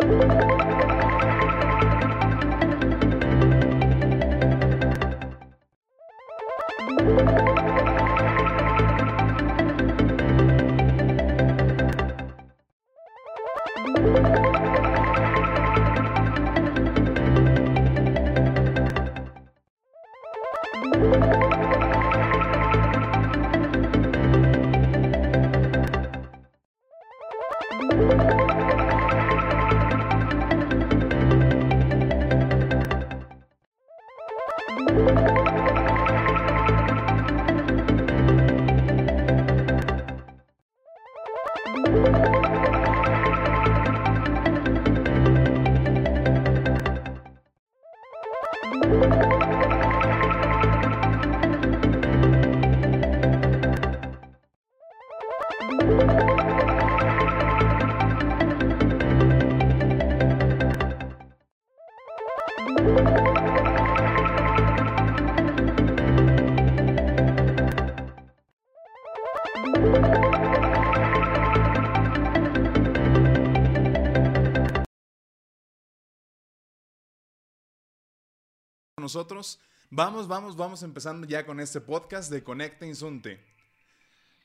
Música nosotros. Vamos, vamos, vamos empezando ya con este podcast de Conecta Insunte.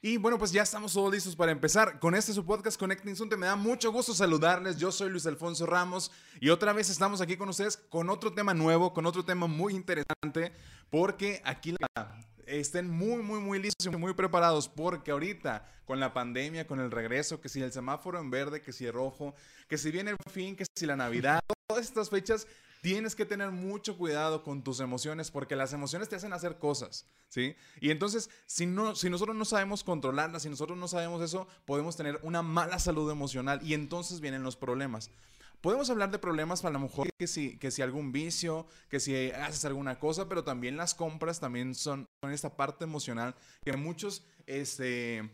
Y bueno, pues ya estamos todos listos para empezar con este su podcast Conecta Insunte. Me da mucho gusto saludarles. Yo soy Luis Alfonso Ramos y otra vez estamos aquí con ustedes con otro tema nuevo, con otro tema muy interesante, porque aquí la, estén muy, muy, muy listos y muy preparados, porque ahorita con la pandemia, con el regreso, que si el semáforo en verde, que si el rojo, que si viene el fin, que si la Navidad, todas estas fechas tienes que tener mucho cuidado con tus emociones porque las emociones te hacen hacer cosas, ¿sí? Y entonces, si, no, si nosotros no sabemos controlarlas, si nosotros no sabemos eso, podemos tener una mala salud emocional y entonces vienen los problemas. Podemos hablar de problemas para lo mejor que si, que si algún vicio, que si haces alguna cosa, pero también las compras también son, son esta parte emocional que muchos, este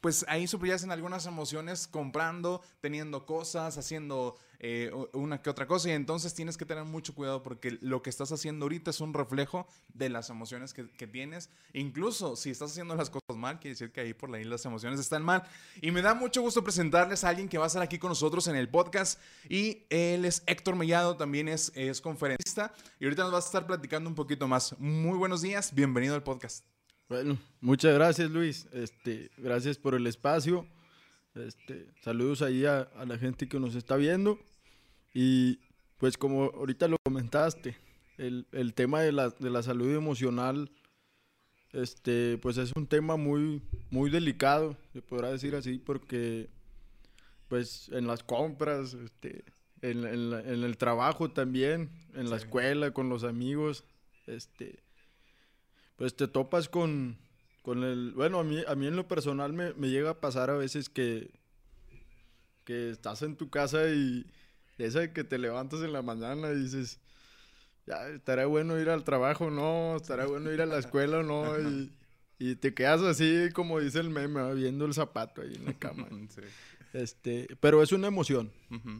pues ahí subyacen algunas emociones comprando, teniendo cosas, haciendo eh, una que otra cosa y entonces tienes que tener mucho cuidado porque lo que estás haciendo ahorita es un reflejo de las emociones que, tienes. Incluso si estás haciendo las cosas mal, quiere decir que ahí por ahí las emociones están mal. Y me da mucho gusto presentarles a alguien que va a estar aquí con nosotros en el podcast y él es Héctor Mellado, también es, es conferencista y ahorita nos va a estar platicando un poquito más. Muy buenos días, bienvenido al podcast. Bueno, muchas gracias Luis. Este, gracias por el espacio. Este, saludos ahí a, la gente que nos está viendo. Y pues como ahorita lo comentaste, el, tema de la, de la, salud emocional, este, pues es un tema muy, muy delicado, se podrá decir así, porque pues en las compras, este, en, el trabajo también, en la escuela, con los amigos, este, pues te topas con, con el... Bueno, a mí, a mí en lo personal me, me llega a pasar a veces que, que estás en tu casa y esa de que te levantas en la mañana y dices, ya, estará bueno ir al trabajo, no, estará bueno ir a la escuela, no, y, y te quedas así, como dice el meme, viendo el zapato ahí en la cama. Este, pero es una emoción,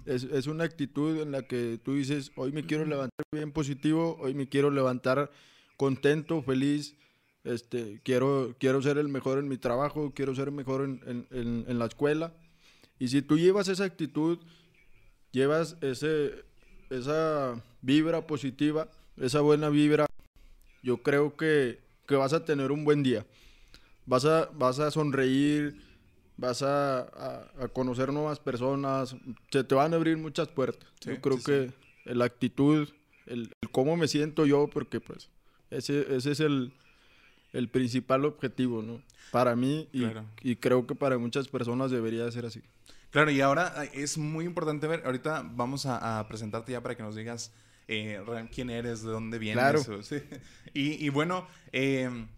es, es, una actitud en la que tú dices, hoy me quiero levantar bien positivo, hoy me quiero levantar contento, feliz, este, quiero, quiero ser el mejor en mi trabajo, quiero ser el mejor en, en, en, la escuela. Y si tú llevas esa actitud, llevas ese, esa vibra positiva, esa buena vibra, yo creo que, que vas a tener un buen día. Vas a, vas a sonreír, vas a, a, conocer nuevas personas, se te van a abrir muchas puertas. yo creo que la actitud, el, el, cómo me siento yo, porque pues ese, ese es el, el, principal objetivo, ¿no? Para mí y, y, creo que para muchas personas debería ser así. Claro, y ahora es muy importante ver, ahorita vamos a, presentarte ya para que nos digas eh, quién eres, de dónde vienes. Claro. y, y, bueno, em,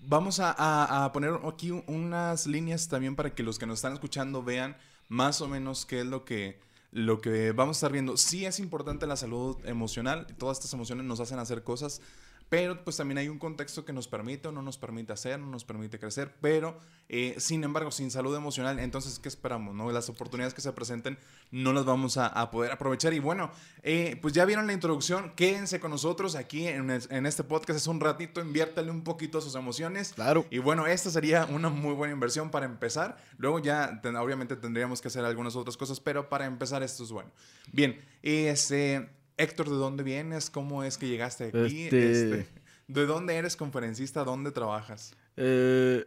vamos a, a, poner aquí unas líneas también para que los que nos están escuchando vean más o menos qué es lo que lo que vamos a estar viendo, sí es importante la salud emocional, todas estas emociones nos hacen hacer cosas, pero pues también hay un contexto que nos permite o no nos permite hacer, no nos permite crecer, pero eh, sin embargo, sin salud emocional, entonces, ¿qué esperamos? No? Las oportunidades que se presenten no las vamos a, poder aprovechar. Y bueno, eh, pues ya vieron la introducción, quédense con nosotros aquí en, en, este podcast, es un ratito, inviértale un poquito a sus emociones. Claro. Y bueno, esta sería una muy buena inversión para empezar. Luego ya, obviamente, tendríamos que hacer algunas otras cosas, pero para empezar esto es bueno. Bien, este... Héctor, ¿de dónde vienes? ¿Cómo es que llegaste aquí? Este... Este, ¿De dónde eres conferencista? ¿Dónde trabajas? Eh,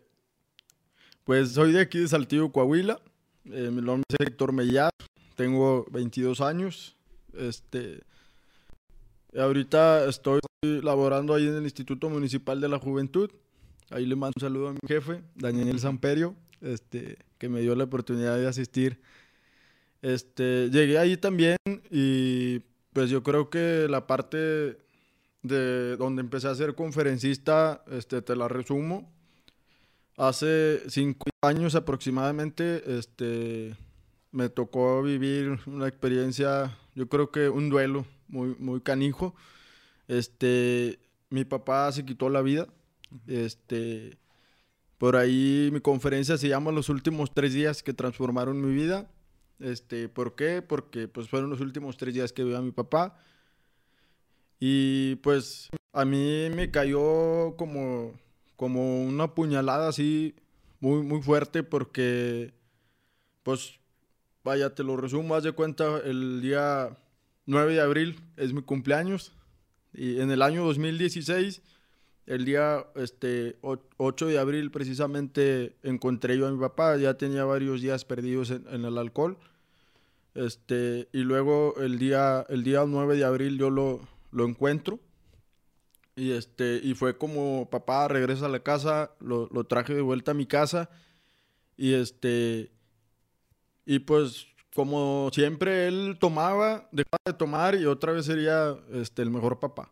pues soy de aquí de Saltillo, Coahuila. Eh, mi nombre es Héctor Mellado. Tengo 22 años. Este, ahorita estoy laborando ahí en el Instituto Municipal de la Juventud. Ahí le mando un saludo a mi jefe, Daniel Samperio, este, que me dio la oportunidad de asistir. Este, llegué ahí también y pues yo creo que la parte de donde empecé a ser conferencista, este, te la resumo. Hace cinco años aproximadamente, este, me tocó vivir una experiencia, yo creo que un duelo muy, muy canijo. Este, mi papá se quitó la vida. Este, por ahí mi conferencia se llama Los últimos tres días que transformaron mi vida. Este, ¿por qué? Porque pues fueron los últimos tres días que vi a mi papá. Y pues a mí me cayó como, como una puñalada así muy, muy fuerte porque pues vaya, te lo resumo, haz de cuenta, el día 9 de abril es mi cumpleaños y en el año 2016 el día este, 8 de abril precisamente encontré yo a mi papá, ya tenía varios días perdidos en, el alcohol. Este, y luego el día, el día 9 de abril yo lo, lo encuentro. Y, este, y fue como, papá, regresa a la casa, lo, lo, traje de vuelta a mi casa. Y este, y pues como siempre él tomaba, dejaba de tomar y otra vez sería este, el mejor papá.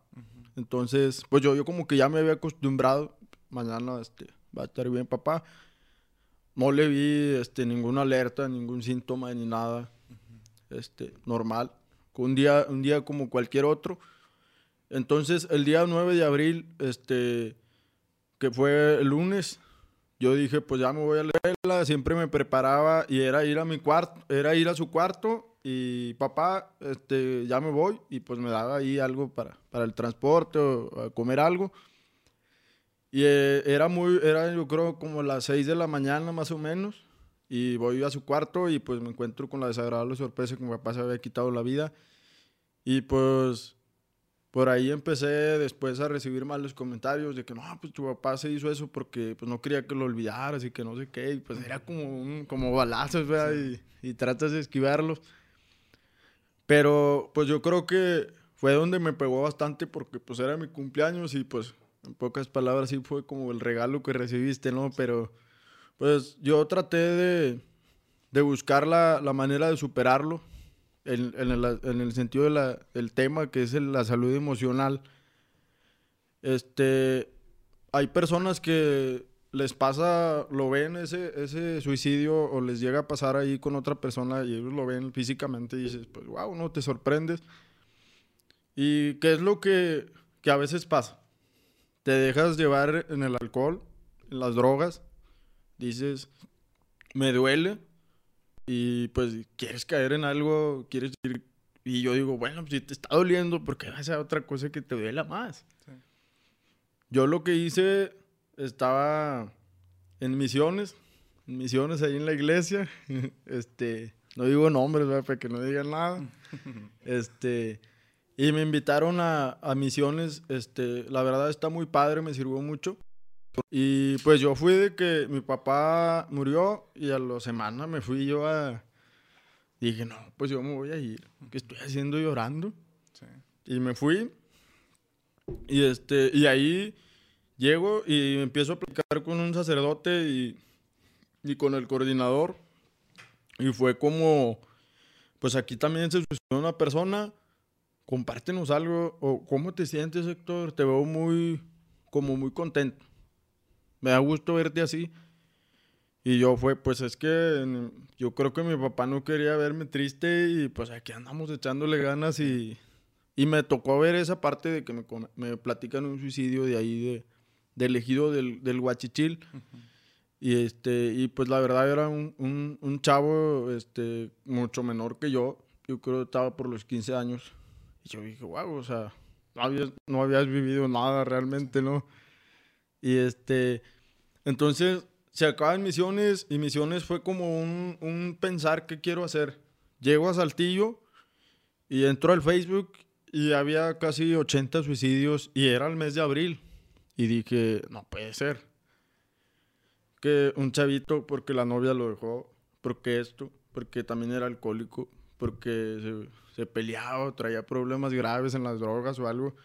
Entonces, pues yo, yo como que ya me había acostumbrado, mañana este, va a estar bien papá. No le vi este, ninguna alerta, ningún síntoma ni nada. este, normal. Un día, un día como cualquier otro. Entonces, el día 9 de abril, este, que fue el lunes, yo dije, pues ya me voy a leerla, siempre me preparaba y era ir a mi cuarto, era ir a su cuarto y papá, este, ya me voy y pues me daba ahí algo para, para el transporte o comer algo. Y eh, era muy, era yo creo como las 6 de la mañana más o menos y voy a su cuarto y pues me encuentro con la desagradable sorpresa que mi papá se había quitado la vida y pues por ahí empecé después a recibir malos comentarios de que no, pues tu papá se hizo eso porque pues no quería que lo olvidaras y que no sé qué, y pues era como, un, como balazos, ¿verdad? Y, y, tratas de esquivarlos. Pero pues yo creo que fue donde me pegó bastante porque pues era mi cumpleaños y pues en pocas palabras sí fue como el regalo que recibiste, ¿no? Pero pues yo traté de, de buscar la, la, manera de superarlo en, en, el, en el, sentido del tema que es la salud emocional. Este, hay personas que les pasa, lo ven ese, ese suicidio o les llega a pasar ahí con otra persona y ellos lo ven físicamente y dices, pues wow, no te sorprendes. ¿Y qué es lo que, que a veces pasa? Te dejas llevar en el alcohol, en las drogas, dices, me duele y pues quieres caer en algo, quieres ir... Y yo digo, bueno, si te está doliendo, ¿por qué vas a otra cosa que te duela más? Yo lo que hice estaba en misiones, en misiones ahí en la iglesia. este, no digo nombres, para que no digan nada. este, y me invitaron a, a, misiones. Este, la verdad está muy padre, me sirvió mucho. Y pues yo fui de que mi papá murió y a la semana me fui yo a... Dije, no, pues yo me voy a ir. ¿Qué estoy haciendo llorando? Y me fui. Y, este, y ahí Llego y empiezo a platicar con un sacerdote y, y con el coordinador. Y fue como, pues aquí también se sucedió una persona, compártenos algo, o cómo te sientes, Héctor, te veo muy, como muy contento. Me da gusto verte así. Y yo fue, pues es que yo creo que mi papá no quería verme triste y pues aquí andamos echándole ganas y Y me tocó ver esa parte de que me, me platican un suicidio de ahí, de, del ejido del, del Huachichil. Y, este, y pues la verdad era un, un, un chavo este, mucho menor que yo. Yo creo que estaba por los 15 años. Y yo dije, wow, o sea, no habías, no habías vivido nada realmente, ¿no? Y este, entonces se acaban misiones y misiones fue como un, un pensar qué quiero hacer. Llego a Saltillo y entro al Facebook y había casi 80 suicidios y era el mes de abril. Y dije, no puede ser. Que un chavito, porque la novia lo dejó, porque esto, porque también era alcohólico, porque se, se peleaba, traía problemas graves en las drogas o algo.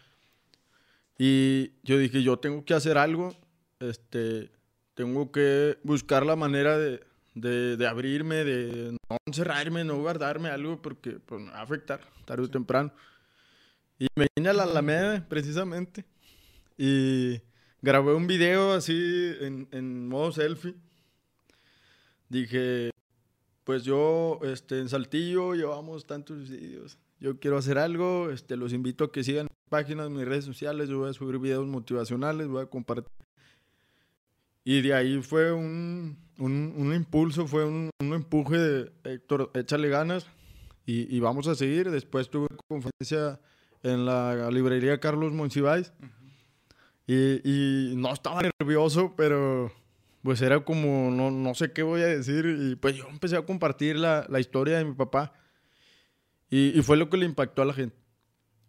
Y yo dije, yo tengo que hacer algo, este, tengo que buscar la manera de, de, de abrirme, de no encerrarme, no guardarme algo, porque pues, me va a afectar tarde o temprano. Y me vine a la Alameda, precisamente, y grabé un video así en, en modo selfie. Dije, pues yo este, en Saltillo llevamos tantos suicidios. Yo quiero hacer algo, este, los invito a que sigan mis páginas, mis redes sociales, yo voy a subir videos motivacionales, voy a compartir. Y de ahí fue un, un, impulso, fue un, un empuje de Héctor, échale ganas y, y vamos a seguir. Después tuve conferencia en la librería Carlos Monsiváis y, y no estaba nervioso, pero pues era como, no, no sé qué voy a decir. Y pues yo empecé a compartir la, la historia de mi papá. Y, y fue lo que le impactó a la gente.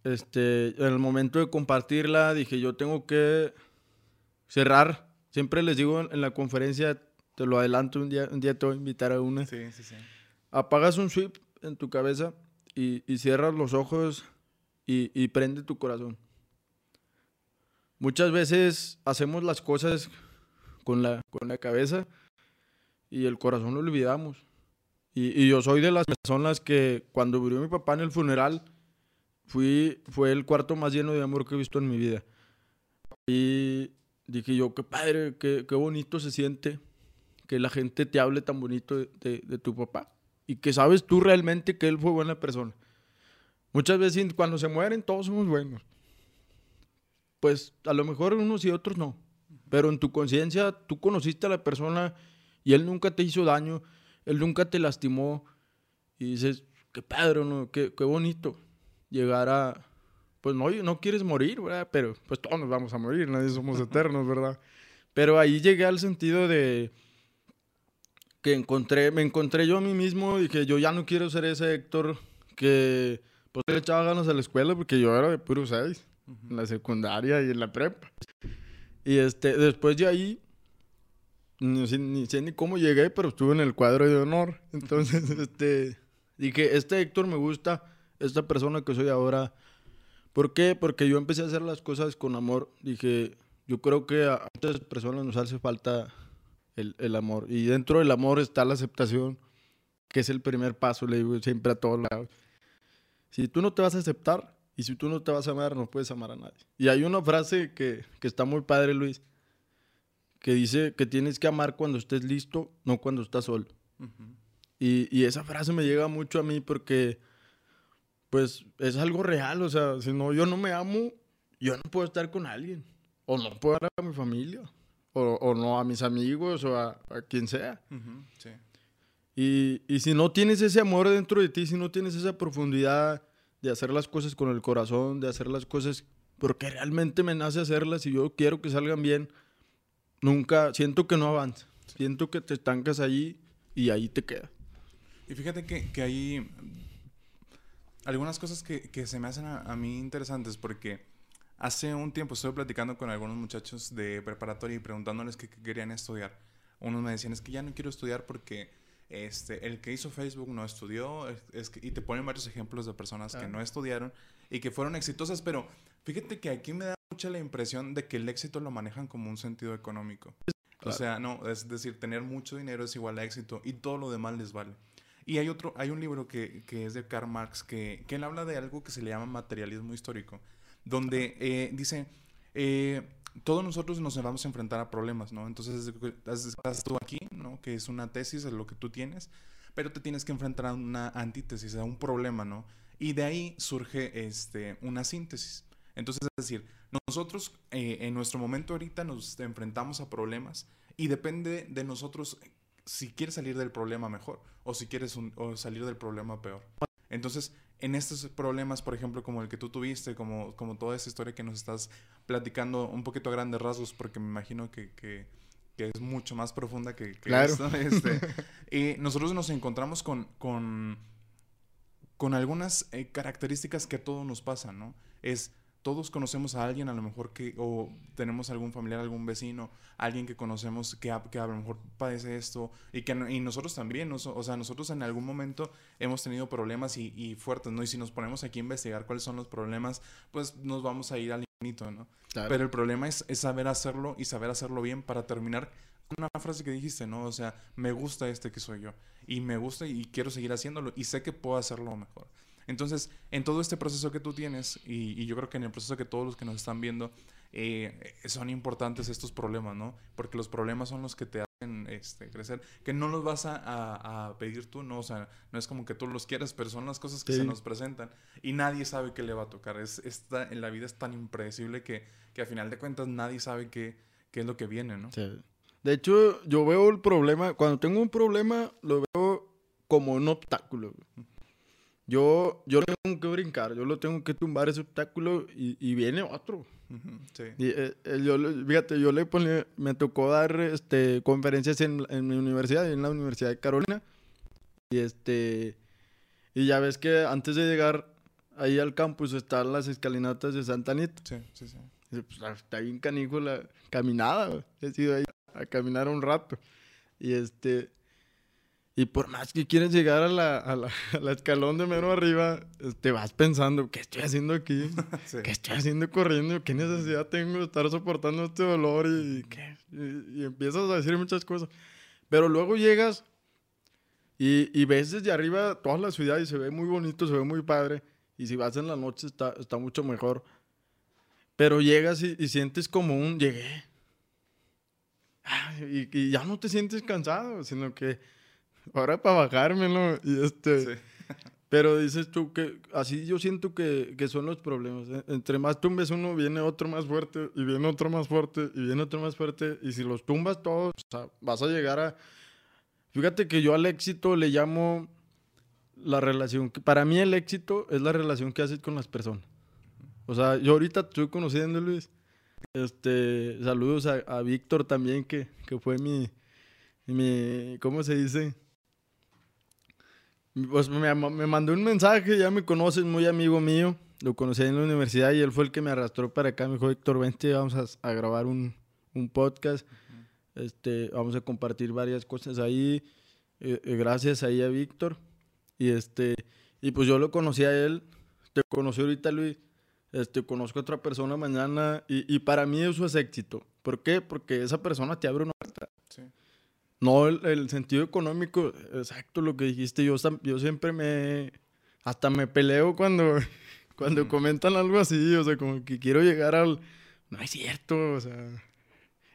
Este, en el momento de compartirla, dije, yo tengo que cerrar. Siempre les digo en, en la conferencia, te lo adelanto, un día, un día te voy a invitar a una. Sí, sí, sí. Apagas un sweep en tu cabeza y, y cierras los ojos y, y prende tu corazón. Muchas veces hacemos las cosas con la, con la cabeza y el corazón lo olvidamos. Y, yo soy de las personas que cuando murió mi papá en el funeral, fui, fue el cuarto más lleno de amor que he visto en mi vida. Y dije yo, qué padre, qué, qué bonito se siente que la gente te hable tan bonito de, de- de tu papá. Y que sabes tú realmente que él fue buena persona. Muchas veces cuando se mueren todos somos buenos. Pues a lo mejor unos y otros no. Pero en tu conciencia tú conociste a la persona y él nunca te hizo daño, él nunca te lastimó. Y dices, qué padre, ¿no? Qué, qué bonito llegar a... Pues no, no quieres morir, ¿verdad? Pero pues todos nos vamos a morir, nadie somos eternos, ¿verdad? Pero ahí llegué al sentido de que encontré, me encontré yo a mí mismo y que yo ya no quiero ser ese Héctor que pues le echaba ganas a la escuela porque yo era de puro 6 en la secundaria y en la prepa. Y este, después de ahí, no sé, ni sé ni cómo llegué, pero estuve en el cuadro de honor. Entonces, este, dije, este Héctor me gusta, esta persona que soy ahora. ¿Por qué? Porque yo empecé a hacer las cosas con amor. Dije, yo creo que a muchas personas nos hace falta el, el amor. Y dentro del amor está la aceptación, que es el primer paso, le digo siempre a todos lados. Si tú no te vas a aceptar y si tú no te vas a amar, no puedes amar a nadie. Y hay una frase que, que está muy padre, Luis, que dice que tienes que amar cuando estés listo, no cuando estás solo. Y, y esa frase me llega mucho a mí porque, pues, es algo real. O sea, si no, yo no me amo, yo no puedo estar con alguien. O no puedo dar a mi familia. O, o no a mis amigos o a, a quien sea. Sí. Y, y si no tienes ese amor dentro de ti, si no tienes esa profundidad de hacer las cosas con el corazón, de hacer las cosas porque realmente me nace hacerlas y yo quiero que salgan bien, nunca, siento que no avanza. Siento que te estancas allí y ahí te queda. Y fíjate que, que hay algunas cosas que, que se me hacen a, mí interesantes porque hace un tiempo estuve platicando con algunos muchachos de preparatoria y preguntándoles qué, qué querían estudiar. Unos me decían, es que ya no quiero estudiar porque este, el que hizo Facebook no estudió, es, es que- y te ponen varios ejemplos de personas que Ah. no estudiaron y que fueron exitosas, pero fíjate que aquí me da mucha la impresión de que el éxito lo manejan como un sentido económico. O Claro. sea, no, es decir, tener mucho dinero es igual a éxito y todo lo demás les vale. Y hay otro, hay un libro que, que es de Karl Marx que, que él habla de algo que se le llama materialismo histórico, donde eh, dice, eh, todos nosotros nos vamos a enfrentar a problemas, ¿no? Entonces, estás tú aquí, ¿no? Que es una tesis, es lo que tú tienes, pero te tienes que enfrentar a una antítesis, a un problema, ¿no? Y de ahí surge este, una síntesis. Entonces, es decir, nosotros eh, en nuestro momento ahorita nos enfrentamos a problemas y depende de nosotros si quieres salir del problema mejor o si quieres salir del problema peor. Entonces, en estos problemas, por ejemplo, como el que tú tuviste, como, como toda esa historia que nos estás platicando un poquito a grandes rasgos, porque me imagino que, que, es mucho más profunda que, claro. esto. Este, y nosotros nos encontramos con, con, con algunas eh, características que a todos nos pasan, ¿no? Es todos conocemos a alguien a lo mejor que, o tenemos algún familiar, algún vecino, alguien que conocemos que a, que a lo mejor padece esto y que y nosotros también, o sea, nosotros en algún momento hemos tenido problemas y, fuertes, ¿no? Y si nos ponemos aquí a investigar cuáles son los problemas, pues nos vamos a ir al infinito, ¿no? Pero el problema es, es saber hacerlo y saber hacerlo bien para terminar una frase que dijiste, ¿no? O sea, me gusta este que soy yo y me gusta y quiero seguir haciéndolo y sé que puedo hacerlo mejor. Entonces, en todo este proceso que tú tienes, y, yo creo que en el proceso que todos los que nos están viendo, eh, son importantes estos problemas, ¿no? Porque los problemas son los que te hacen este, crecer, que no los vas a, pedir tú, ¿no? O sea, no es como que tú los quieras, pero son las cosas que se nos presentan y nadie sabe qué le va a tocar. Es, esta, en la vida es tan impredecible que, que a final de cuentas nadie sabe qué, qué es lo que viene, ¿no? Sí. De hecho, yo veo el problema, cuando tengo un problema, lo veo como un obstáculo. Yo, yo tengo que brincar, yo lo tengo que tumbar ese obstáculo y, viene otro. sí. y, eh, eh, yo, fíjate, yo le ponía, me tocó dar este, conferencias en, en, mi universidad, en la Universidad de Carolina. Y este y ya ves que antes de llegar ahí al campus están las escalinatas de Santa Anita. Sí, sí, sí. pues, está bien canijo la caminada. He ido ahí a caminar un rato. Y este y por más que quieres llegar a la, a la, escalón de mero arriba, te vas pensando, ¿qué estoy haciendo aquí? ¿Qué estoy haciendo corriendo? ¿Qué necesidad tengo de estar soportando este dolor? Y, ¿qué? y, empiezas a decir muchas cosas. Pero luego llegas y, y, ves desde arriba toda la ciudad y se ve muy bonito, se ve muy padre. Y si vas en la noche está, está mucho mejor. Pero llegas y, y sientes como un llegué. y ya no te sientes cansado, sino que ahora para bajármelo. Y este. Pero dices tú que así yo siento que, que son los problemas. ¿eh? Entre más tumbes uno, viene otro más fuerte, y viene otro más fuerte, y viene otro más fuerte. Y si los tumbas todos, vas a llegar a. Fíjate que yo al éxito le llamo la relación. Para mí, el éxito es la relación que haces con las personas. O sea, yo ahorita estoy conociendo, Luis. Este, saludos a, a Víctor también, que, que fue mi, mi. ¿Cómo se dice? Pues me, me, mandó un mensaje, ya me conoces, muy amigo mío. Lo conocí en la universidad y él fue el que me arrastró para acá. Me dijo, Héctor, vente, vamos a, grabar un, un podcast. este, vamos a compartir varias cosas ahí. Eh, eh, gracias ahí a Víctor. Y, este, y pues yo lo conocí a él. Te conocí ahorita, Luis. Este, conozco a otra persona mañana. Y, y para mí eso es éxito. ¿Por qué? Porque esa persona te abre una puerta. Sí. No, el, sentido económico, exacto lo que dijiste. Yo, yo siempre me. Hasta me peleo cuando, cuando comentan algo así. O sea, como que quiero llegar al. No es cierto, o sea.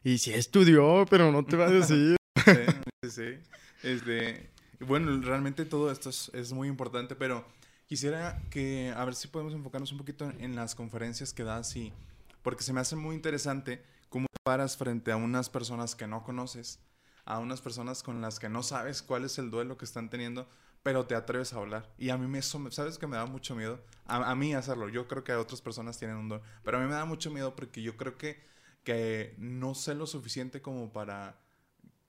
Y si estudió, pero no te va a decir. sí, sí. Este, bueno, realmente todo esto es, muy importante, pero quisiera que. A ver si podemos enfocarnos un poquito en, en las conferencias que das y. Porque se me hace muy interesante cómo paras frente a unas personas que no conoces a unas personas con las que no sabes cuál es el duelo que están teniendo, pero te atreves a hablar. Y a mí me, eso, ¿sabes que me da mucho miedo? A, mí hacerlo. Yo creo que a otras personas tienen un duelo, pero a mí me da mucho miedo porque yo creo que, que no sé lo suficiente como para...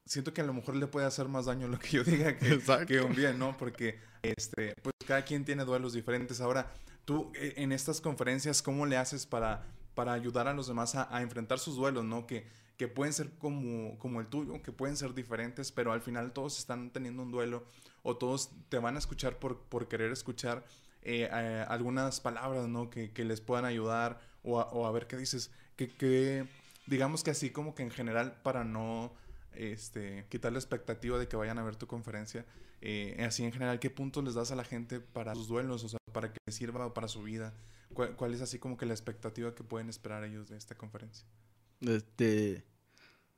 Siento que a lo mejor le puede hacer más daño lo que yo diga que, que un bien, ¿no? Porque este, pues cada quien tiene duelos diferentes. Ahora, tú e, en estas conferencias, ¿cómo le haces para, para ayudar a los demás a, a enfrentar sus duelos, ¿no? Que, que pueden ser como, como el tuyo, que pueden ser diferentes, pero al final todos están teniendo un duelo o todos te van a escuchar por, por querer escuchar eh, eh, algunas palabras, ¿no? Que, que, les puedan ayudar o a, ver qué dices, que, que, digamos que así como que en general para no este, quitar la expectativa de que vayan a ver tu conferencia, eh, así en general, ¿qué puntos les das a la gente para sus duelos, o sea, para que les sirva para su vida? ¿Cuál, ¿Cuál, es así como que la expectativa que pueden esperar ellos de esta conferencia? Este.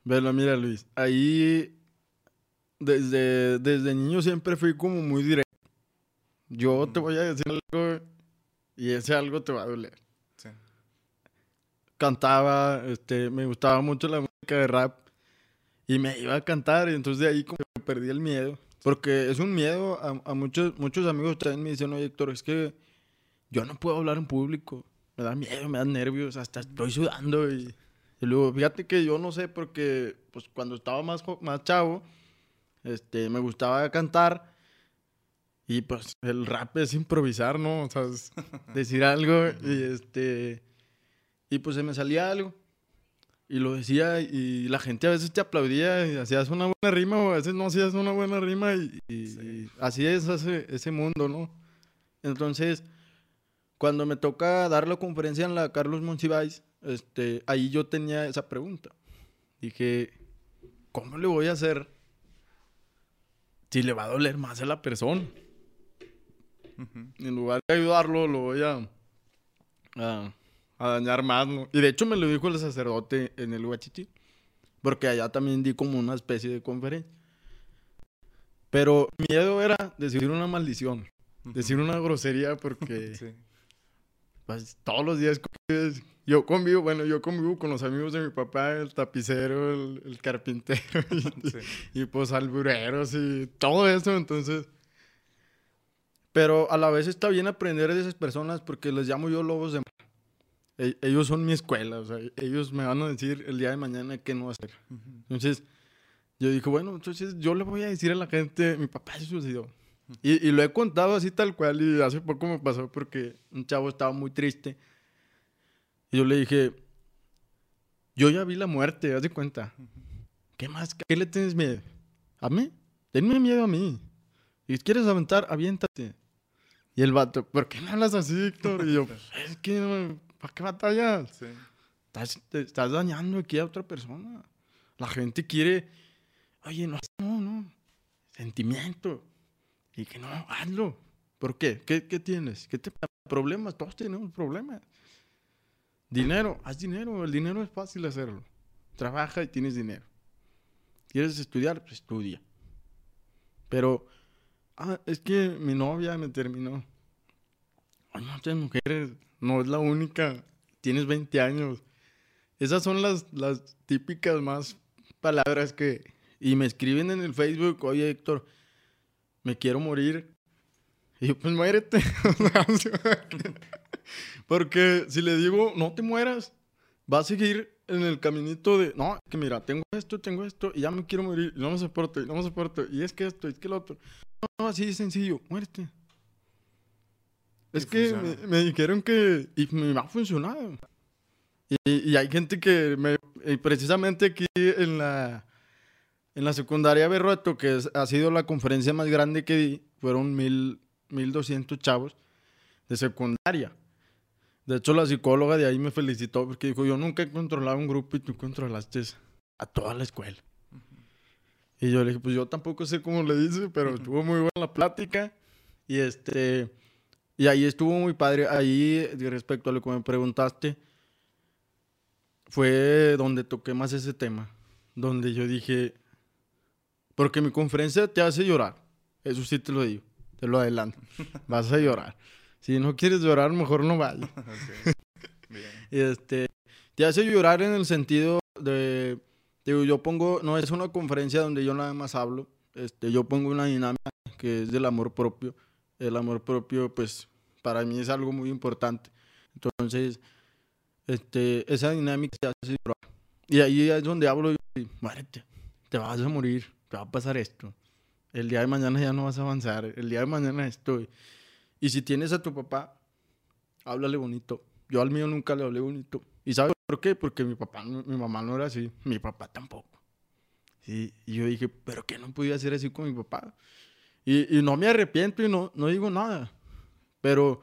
Mira, Luis. Ahí. Desde, desde niño siempre fui como muy directo. Yo te voy a decir algo y ese algo te va a doler. Sí. Cantaba, este, me gustaba mucho la música de rap y me iba a cantar y entonces de ahí como que perdí el miedo. Porque es un miedo, a, a muchos, muchos amigos también me dicen, oye Héctor, es que yo no puedo hablar en público. Me da miedo, me da nervios, hasta estoy sudando y, y luego, fíjate que yo no sé porque, pues cuando estaba más, más chavo, este, me gustaba cantar y pues el rap es improvisar, ¿no? O sea, es decir algo y este, y pues se me salía algo y lo decía y la gente a veces te aplaudía y hacías una buena rima o a veces no hacías una buena rima y, y- Sí. y así es ese, ese mundo, ¿no? Entonces, cuando me toca dar la conferencia en la Carlos Monsiváis, este, ahí yo tenía esa pregunta. Dije, ¿cómo le voy a hacer si le va a doler más a la persona? En lugar de ayudarlo, lo voy a, a, a dañar más, ¿no? Y de hecho me lo dijo el sacerdote en el Huachichi, porque allá también di como una especie de conferencia. Pero mi miedo era decir una maldición, decir una grosería, porque Sí. pues, todos los días yo convivo, bueno, yo convivo con los amigos de mi papá, el tapicero, el, el carpintero y, Sí. y, pues albureros y todo eso, entonces. Pero a la vez está bien aprender de esas personas porque les llamo yo lobos de. E- ellos son mi escuela, o sea, ellos me van a decir el día de mañana qué no hacer. Entonces, yo dije, bueno, entonces yo le voy a decir a la gente, mi papá se suicidó. Y, y lo he contado así tal cual y hace poco me pasó porque un chavo estaba muy triste. Y yo le dije, yo ya vi la muerte, haz de cuenta. ¿Qué más? ¿Qué le tienes miedo? ¿A mí? Tenme miedo a mí. Y si quieres aventar, aviéntate. Y el vato, ¿por qué me hablas así, Héctor? Y yo, "Pues, es que, ¿para qué batallas? Sí. Estás, te estás dañando aquí a otra persona. La gente quiere, oye, no, no, no, sentimiento. Y que no, hazlo. ¿Por qué? ¿Qué, qué tienes? ¿Qué te problemas? Todos tenemos problemas. Dinero, haz dinero. El dinero es fácil hacerlo. Trabaja y tienes dinero. ¿Quieres estudiar? Pues estudia. Pero, ah, es que mi novia me terminó. Hay muchas mujeres, no es la única. Tienes 20 años. Esas son las, las típicas más palabras que... Y me escriben en el Facebook, oye Héctor, me quiero morir. Y yo, pues muérete. Porque si le digo, no te mueras, va a seguir en el caminito de, no, que mira, tengo esto, tengo esto, y ya me quiero morir, y no me soporto, y no me soporto, y es que esto, y es que lo otro. No, no, así de sencillo, muérete. Es que me, me dijeron que, y me ha funcionado. Y, y hay gente que me, y precisamente aquí en la, en la secundaria Berrueto, que es- ha sido la conferencia más grande que di, fueron mil, 1200 chavos de secundaria. De hecho, la psicóloga de ahí me felicitó porque dijo, yo nunca he controlado un grupo y tú controlaste a toda la escuela. Y yo le dije, pues yo tampoco sé cómo le dice, pero estuvo muy buena la plática. Y este, y ahí estuvo muy padre. Ahí, respecto a lo que me preguntaste, fue donde toqué más ese tema. Donde yo dije, porque mi conferencia te hace llorar. Eso sí te lo digo, te lo adelanto. Vas a llorar. Si no quieres llorar, mejor no vayas. Ok. Bien. Y este, te hace llorar en el sentido de, digo, yo pongo, no es una conferencia donde yo nada más hablo, este, yo pongo una dinámica que es del amor propio. El amor propio, pues, para mí es algo muy importante. Entonces, este, esa dinámica te hace llorar. Y ahí es donde hablo, y, muérete, te vas a morir, te va a pasar esto. El día de mañana ya no vas a avanzar, el día de mañana esto. Y si tienes a tu papá, háblale bonito. Yo al mío nunca le hablé bonito. ¿Y sabes por qué? Porque mi papá, mi mamá no era así, mi papá tampoco. Sí, y yo dije, ¿pero qué no podía hacer así con mi papá? Y, y no me arrepiento y no, no digo nada. Pero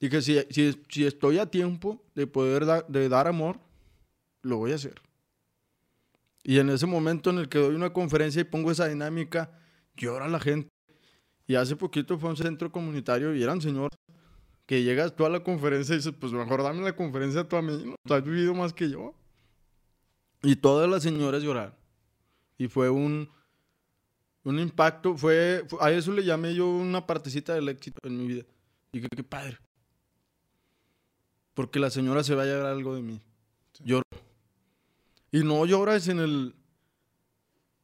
dije, si, si, si estoy a tiempo de poder da- de dar amor, lo voy a hacer. Y en ese momento en el que doy una conferencia y pongo esa dinámica, llora la gente. Y hace poquito fue a un centro comunitario y eran señores que llegas tú a la conferencia y dices, pues mejor dame la conferencia tú a mí, ¿no? Tú has vivido más que yo. Y todas las señoras lloraron. Y fue un, un impacto fue, fue- a eso le llamé yo una partecita del éxito en mi vida. Y que qué padre. Porque la señora se va a llevar algo de mí. Lloro. Y no lloras en el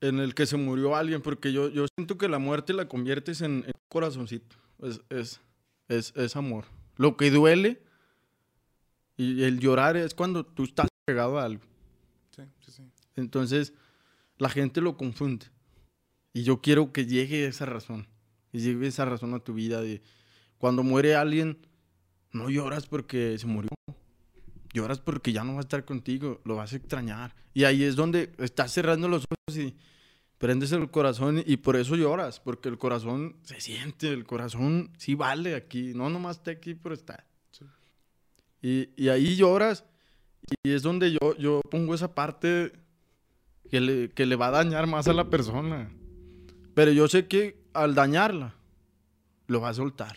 en el que se murió alguien, porque yo, yo siento que la muerte la conviertes en, en un corazoncito. Es, es, es, es amor. Lo que duele y el llorar es cuando tú estás pegado a algo. Sí, sí, sí. Entonces, la gente lo confunde. Y yo quiero que llegue esa razón. Y llegue esa razón a tu vida de cuando muere alguien, no lloras porque se murió. Lloras porque ya no va a estar contigo, lo vas a extrañar. Y ahí es donde estás cerrando los ojos y prendes el corazón y por eso lloras, porque el corazón se siente, el corazón sí vale aquí, no nomás está aquí por estar. Sí. Y, y ahí lloras y es donde yo, yo pongo esa parte que le, que le va a dañar más a la persona. Pero yo sé que al dañarla, lo va a soltar.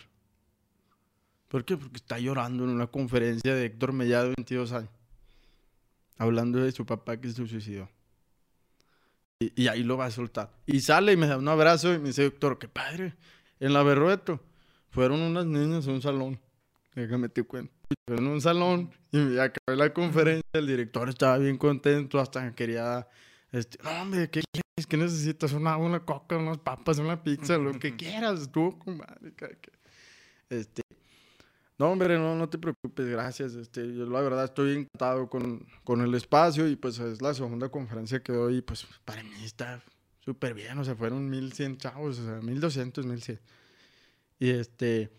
¿Por qué? Porque está llorando en una conferencia de Héctor Mellado, 22 años, hablando de su papá que se suicidó. Y, y ahí lo va a soltar. Y sale y me da un abrazo y me dice, Héctor, qué padre. En la Berrueto fueron unas niñas a un salón. Déjame te cuento. Fueron a un salón y me acabé la conferencia. El director estaba bien contento, hasta quería este, no, hombre, ¿qué quieres? ¿Qué necesitas? Una, una coca, unas papas, una pizza, lo que quieras, tú, que- Este, no, hombre, no, no te preocupes, gracias. Este, yo la verdad estoy encantado con, con el espacio y pues es la segunda conferencia que doy y pues para mí está súper bien, o sea, fueron 1100 chavos, o sea, 1200, 1100. Y este,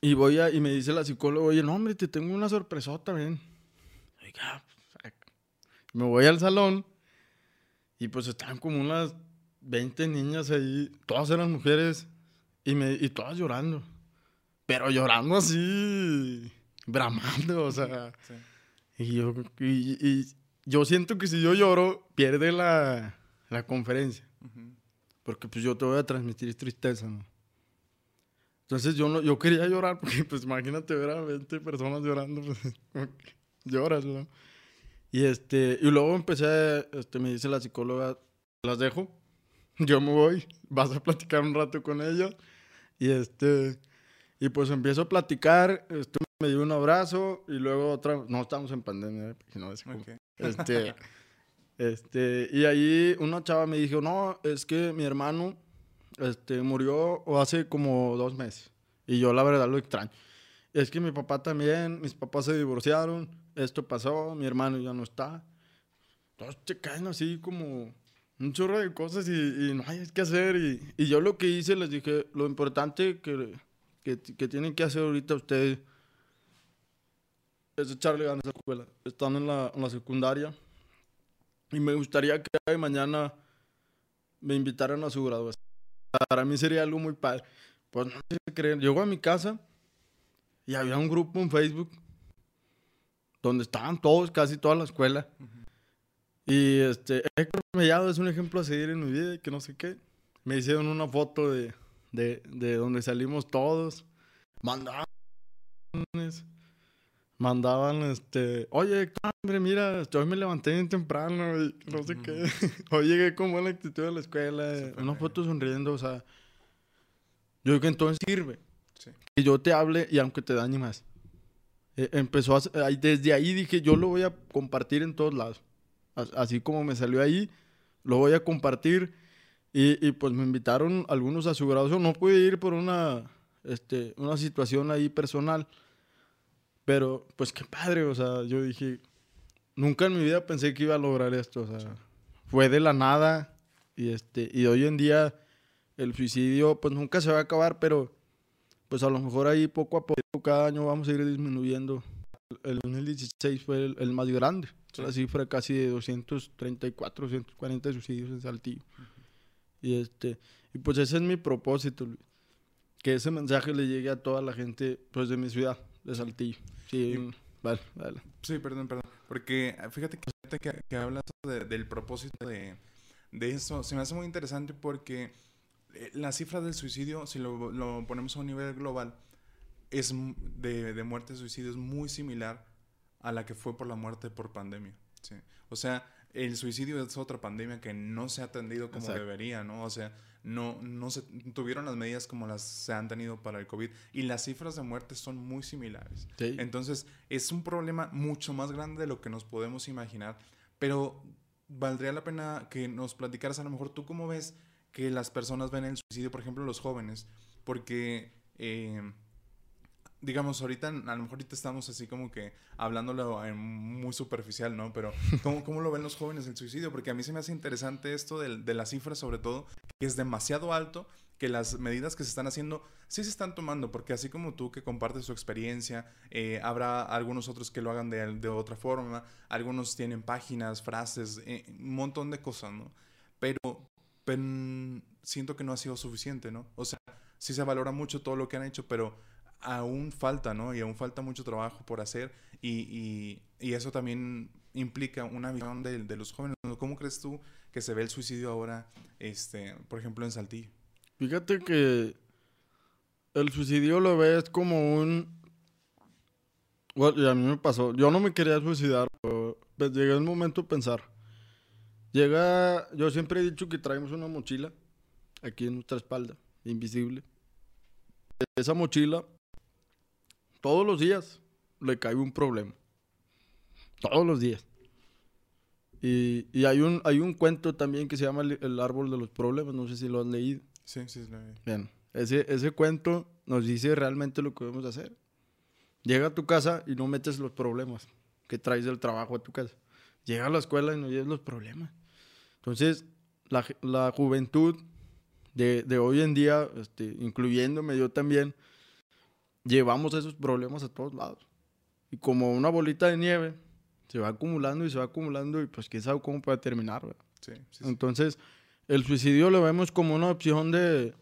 y voy a, y me dice la psicóloga, oye, no, hombre, te tengo una sorpresota, ven. Oiga, pues, me voy al salón y pues estaban como unas 20 niñas ahí, todas eran mujeres y, me, y todas llorando. Pero llorando así, bramando, o sea. Sí. Y yo, y, y yo siento que si yo lloro, pierde la, la conferencia. Ujú. Porque pues yo te voy a transmitir tristeza, ¿no? Entonces yo no, yo quería llorar porque pues imagínate ver a 20 personas llorando, pues lloras, ¿no? Y este, y luego empecé, este, me dice la psicóloga, las dejo, yo me voy, vas a platicar un rato con ella. Y este, y pues empiezo a platicar, este, me dio un abrazo y luego otra, no estamos en pandemia, ¿eh? no es como- Ok. este, este, y ahí una chava me dijo, no, es que mi hermano, este, murió hace como dos meses. Y yo la verdad lo extraño. Es que mi papá también, mis papás se divorciaron, esto pasó, mi hermano ya no está. Todos te caen así como un chorro de cosas y, y no hay qué hacer. Y, y yo lo que hice, les dije, lo importante que, que, que tienen que hacer ahorita ustedes es echarle ganas a la escuela. Están en la, en la secundaria. Y me gustaría que mañana me invitaran a su graduación. Para mí sería algo muy padre. Pues no sé qué creen. Llegó a mi casa y había un grupo en Facebook donde estaban todos, casi toda la escuela. Y este, Héctor Mellado es un ejemplo a seguir en mi vida que no sé qué. Me hicieron una foto de, de, de donde salimos todos. Mandaban mandaban este, oye, hombre, mira, hoy me levanté bien temprano y no sé qué. Hoy llegué con buena actitud a la escuela, eh, Súper una bien. foto sonriendo, o sea, yo digo que entonces sirve Sí. que yo te hable y aunque te dañe más. Eh, empezó a, desde ahí dije, yo lo voy a compartir en todos lados. As- Así como me salió ahí, lo voy a compartir. Y, y, pues me invitaron algunos a su graduación. No pude ir por una, este, una situación ahí personal. Pero pues qué padre, o sea, yo dije, nunca en mi vida pensé que iba a lograr esto. O sea, fue de la nada. Y, este, y hoy en día el suicidio pues nunca se va a acabar, pero pues a lo mejor ahí poco a poco cada año vamos a ir disminuyendo. El 2016 fue el, el más grande, Sí. la cifra casi de 234, 240 suicidios en Saltillo. Y este, y pues ese es mi propósito, Luis, que ese mensaje le llegue a toda la gente pues de mi ciudad, de Saltillo. Sí, Y- vale, vale. Sí, perdón, perdón. Porque ah, fíjate que, que, que hablas de- del propósito de, de eso, se me hace muy interesante porque eh, la cifra del suicidio, si lo, lo ponemos a un nivel global, es de, de muerte de suicidio es muy similar a la que fue por la muerte por pandemia. ¿sí? O sea, el suicidio es otra pandemia que no se ha atendido como debería, ¿no? O sea, no, no se tuvieron las medidas como las se han tenido para el COVID y las cifras de muerte son muy similares. Entonces, es un problema mucho más grande de lo que nos podemos imaginar, pero valdría la pena que nos platicaras a lo mejor tú cómo ves que las personas ven el suicidio, por ejemplo, los jóvenes, porque... Eh, digamos, ahorita, a lo mejor ahorita estamos así como que hablándolo en muy superficial, ¿no? Pero ¿cómo, ¿cómo, lo ven los jóvenes el suicidio? Porque a mí se me hace interesante esto de, de las cifras, sobre todo, que es demasiado alto, que las medidas que se están haciendo sí se están tomando, porque así como tú que compartes tu experiencia, eh, habrá algunos otros que lo hagan de, de, otra forma, algunos tienen páginas, frases, eh, un montón de cosas, ¿no? Pero, pero siento que no ha sido suficiente, ¿no? O sea, sí se valora mucho todo lo que han hecho, pero aún falta, ¿no? Y aún falta mucho trabajo por hacer y, y, eso también implica una visión de, de, los jóvenes. ¿Cómo crees tú que se ve el suicidio ahora, este, por ejemplo, en Saltillo? Fíjate que el suicidio lo ves como un... Bueno, y a mí me pasó. Yo no me quería suicidar, pero pues, llega el momento de pensar. Llega... Yo siempre he dicho que traemos una mochila aquí en nuestra espalda, invisible. Esa mochila todos los días le cae un problema. Todos los días. Y, y, hay, un, hay un cuento también que se llama el, árbol de los problemas, no sé si lo has leído. Sí, sí, lo he Bien, ese, ese cuento nos dice realmente lo que debemos hacer. Llega a tu casa y no metes los problemas que traes del trabajo a tu casa. Llega a la escuela y no lleves los problemas. Entonces, la, la juventud de, de, hoy en día, este, incluyéndome yo también, llevamos esos problemas a todos lados. Y como una bolita de nieve, se va acumulando y se va acumulando y pues quién sabe cómo puede terminar, Sí, sí, Entonces, el suicidio lo vemos como una opción de...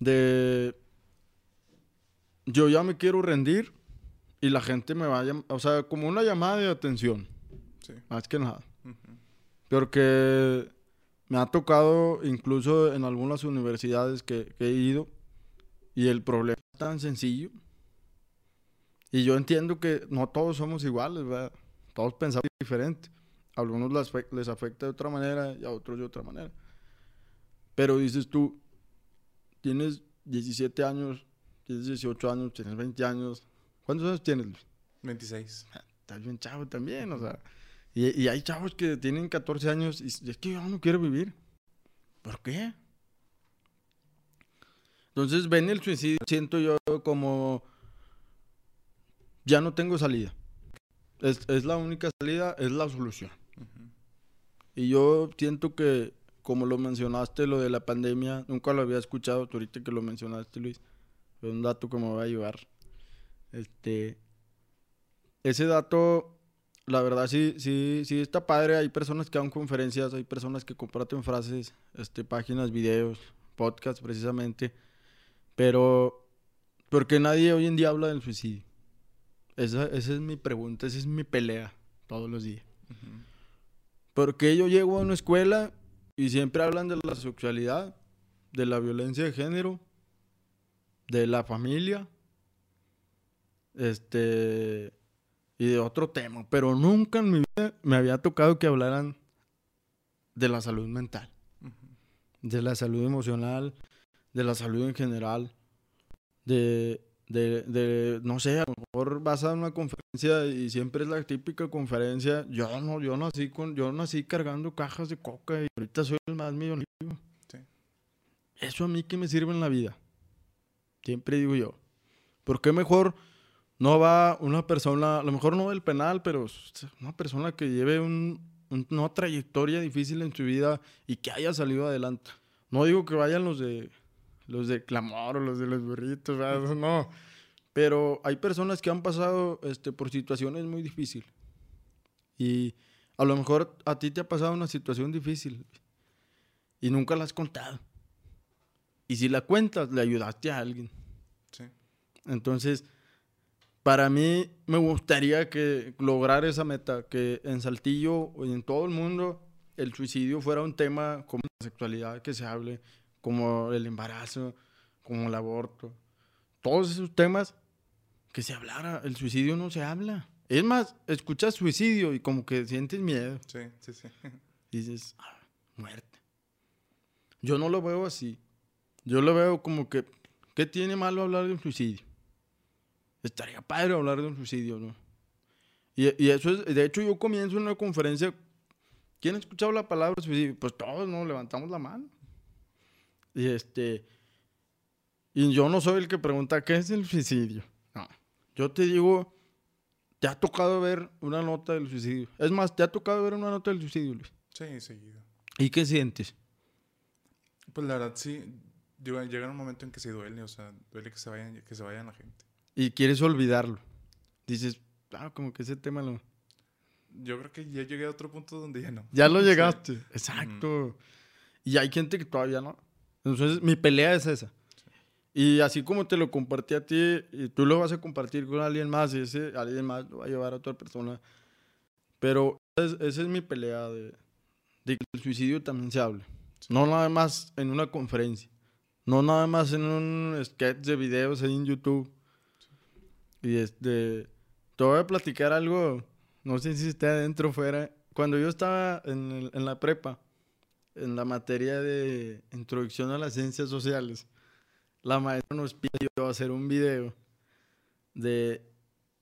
de... Yo ya me quiero rendir y la gente me va a llamar, o sea, como una llamada de atención. Sí. Más que nada. Porque me ha tocado, incluso en algunas universidades que he ido, y el problema tan sencillo. Y yo entiendo que no todos somos iguales, ¿verdad? Todos pensamos diferente. A algunos les afecta de otra manera y a otros de otra manera. Pero dices tú, tienes 17 años, tienes 18 años, tienes 20 años. ¿Cuántos años tienes, 26. Ah, estás bien chavo también, o sea. Y, y, hay chavos que tienen 14 años y es que yo no quiero vivir. ¿Por qué? Entonces ven el suicidio, siento yo como ya no tengo salida. Es, es la única salida, es la solución. Y yo siento que, como lo mencionaste, lo de la pandemia, nunca lo había escuchado, tú ahorita que lo mencionaste, Luis, es un dato que me va a ayudar. Este, ese dato, la verdad sí, sí, sí está padre. Hay personas que dan conferencias, hay personas que comparten frases, este, páginas, videos, podcasts precisamente pero, ¿por qué nadie hoy en día habla del suicidio? Esa, esa es mi pregunta, esa es mi pelea todos los días. ¿Por qué yo llego a una escuela y siempre hablan de la sexualidad, de la violencia de género, de la familia, este, y de otro tema, pero nunca en mi vida me había tocado que hablaran de la salud mental, de la salud emocional, de la salud en general, de, de, de, no sé, a lo mejor vas a una conferencia y siempre es la típica conferencia, yo no, yo nací con, yo nací cargando cajas de coca y ahorita soy el más millonario. Eso a mí que me sirve en la vida. Siempre digo yo. ¿Por qué mejor no va una persona, a lo mejor no del penal, pero una persona que lleve un, una trayectoria difícil en su vida y que haya salido adelante? No digo que vayan los de los de clamor o los de los burritos, no. Pero hay personas que han pasado este, por situaciones muy difíciles. Y a lo mejor a ti te ha pasado una situación difícil y nunca la has contado. Y si la cuentas, le ayudaste a alguien. Sí. Entonces, para mí me gustaría que lograr esa meta, que en Saltillo y en todo el mundo el suicidio fuera un tema como la sexualidad, que se hable, como el embarazo, como el aborto, todos esos temas que se hablara, el suicidio no se habla. Es más, escuchas suicidio y como que sientes miedo. Sí, sí, sí. dices, ah, muerte. Yo no lo veo así. Yo lo veo como que, ¿qué tiene malo hablar de un suicidio? Estaría padre hablar de un suicidio, ¿no? Y, y eso es, de hecho yo comienzo una conferencia, ¿quién ha escuchado la palabra suicidio? Pues todos, ¿no? Levantamos la mano. Y este, y yo no soy el que pregunta, ¿qué es el suicidio? No, yo te digo, ¿te ha tocado ver una nota del suicidio? Es más, ¿te ha tocado ver una nota del suicidio, Luis? Sí, seguido. ¿Y qué sientes? Pues la verdad sí, llega un momento en que se duele, o sea, duele que se vayan, que se vayan la gente. Y quieres olvidarlo. Dices, ah, como que ese tema lo... Yo creo que ya llegué a otro punto donde ya no. Ya lo llegaste, exacto. Y hay gente que todavía no. Entonces, mi pelea es esa. Y así como te lo compartí a ti, y tú lo vas a compartir con alguien más, y ese alguien más lo va a llevar a otra persona. Pero esa es, mi pelea de, de, que el suicidio también se hable. No nada más en una conferencia. No nada más en un sketch de videos en YouTube. Y este, te voy a platicar algo, no sé si esté adentro o fuera. Cuando yo estaba en, en la prepa, en la materia de introducción a las ciencias sociales, la maestra nos pidió hacer un video de,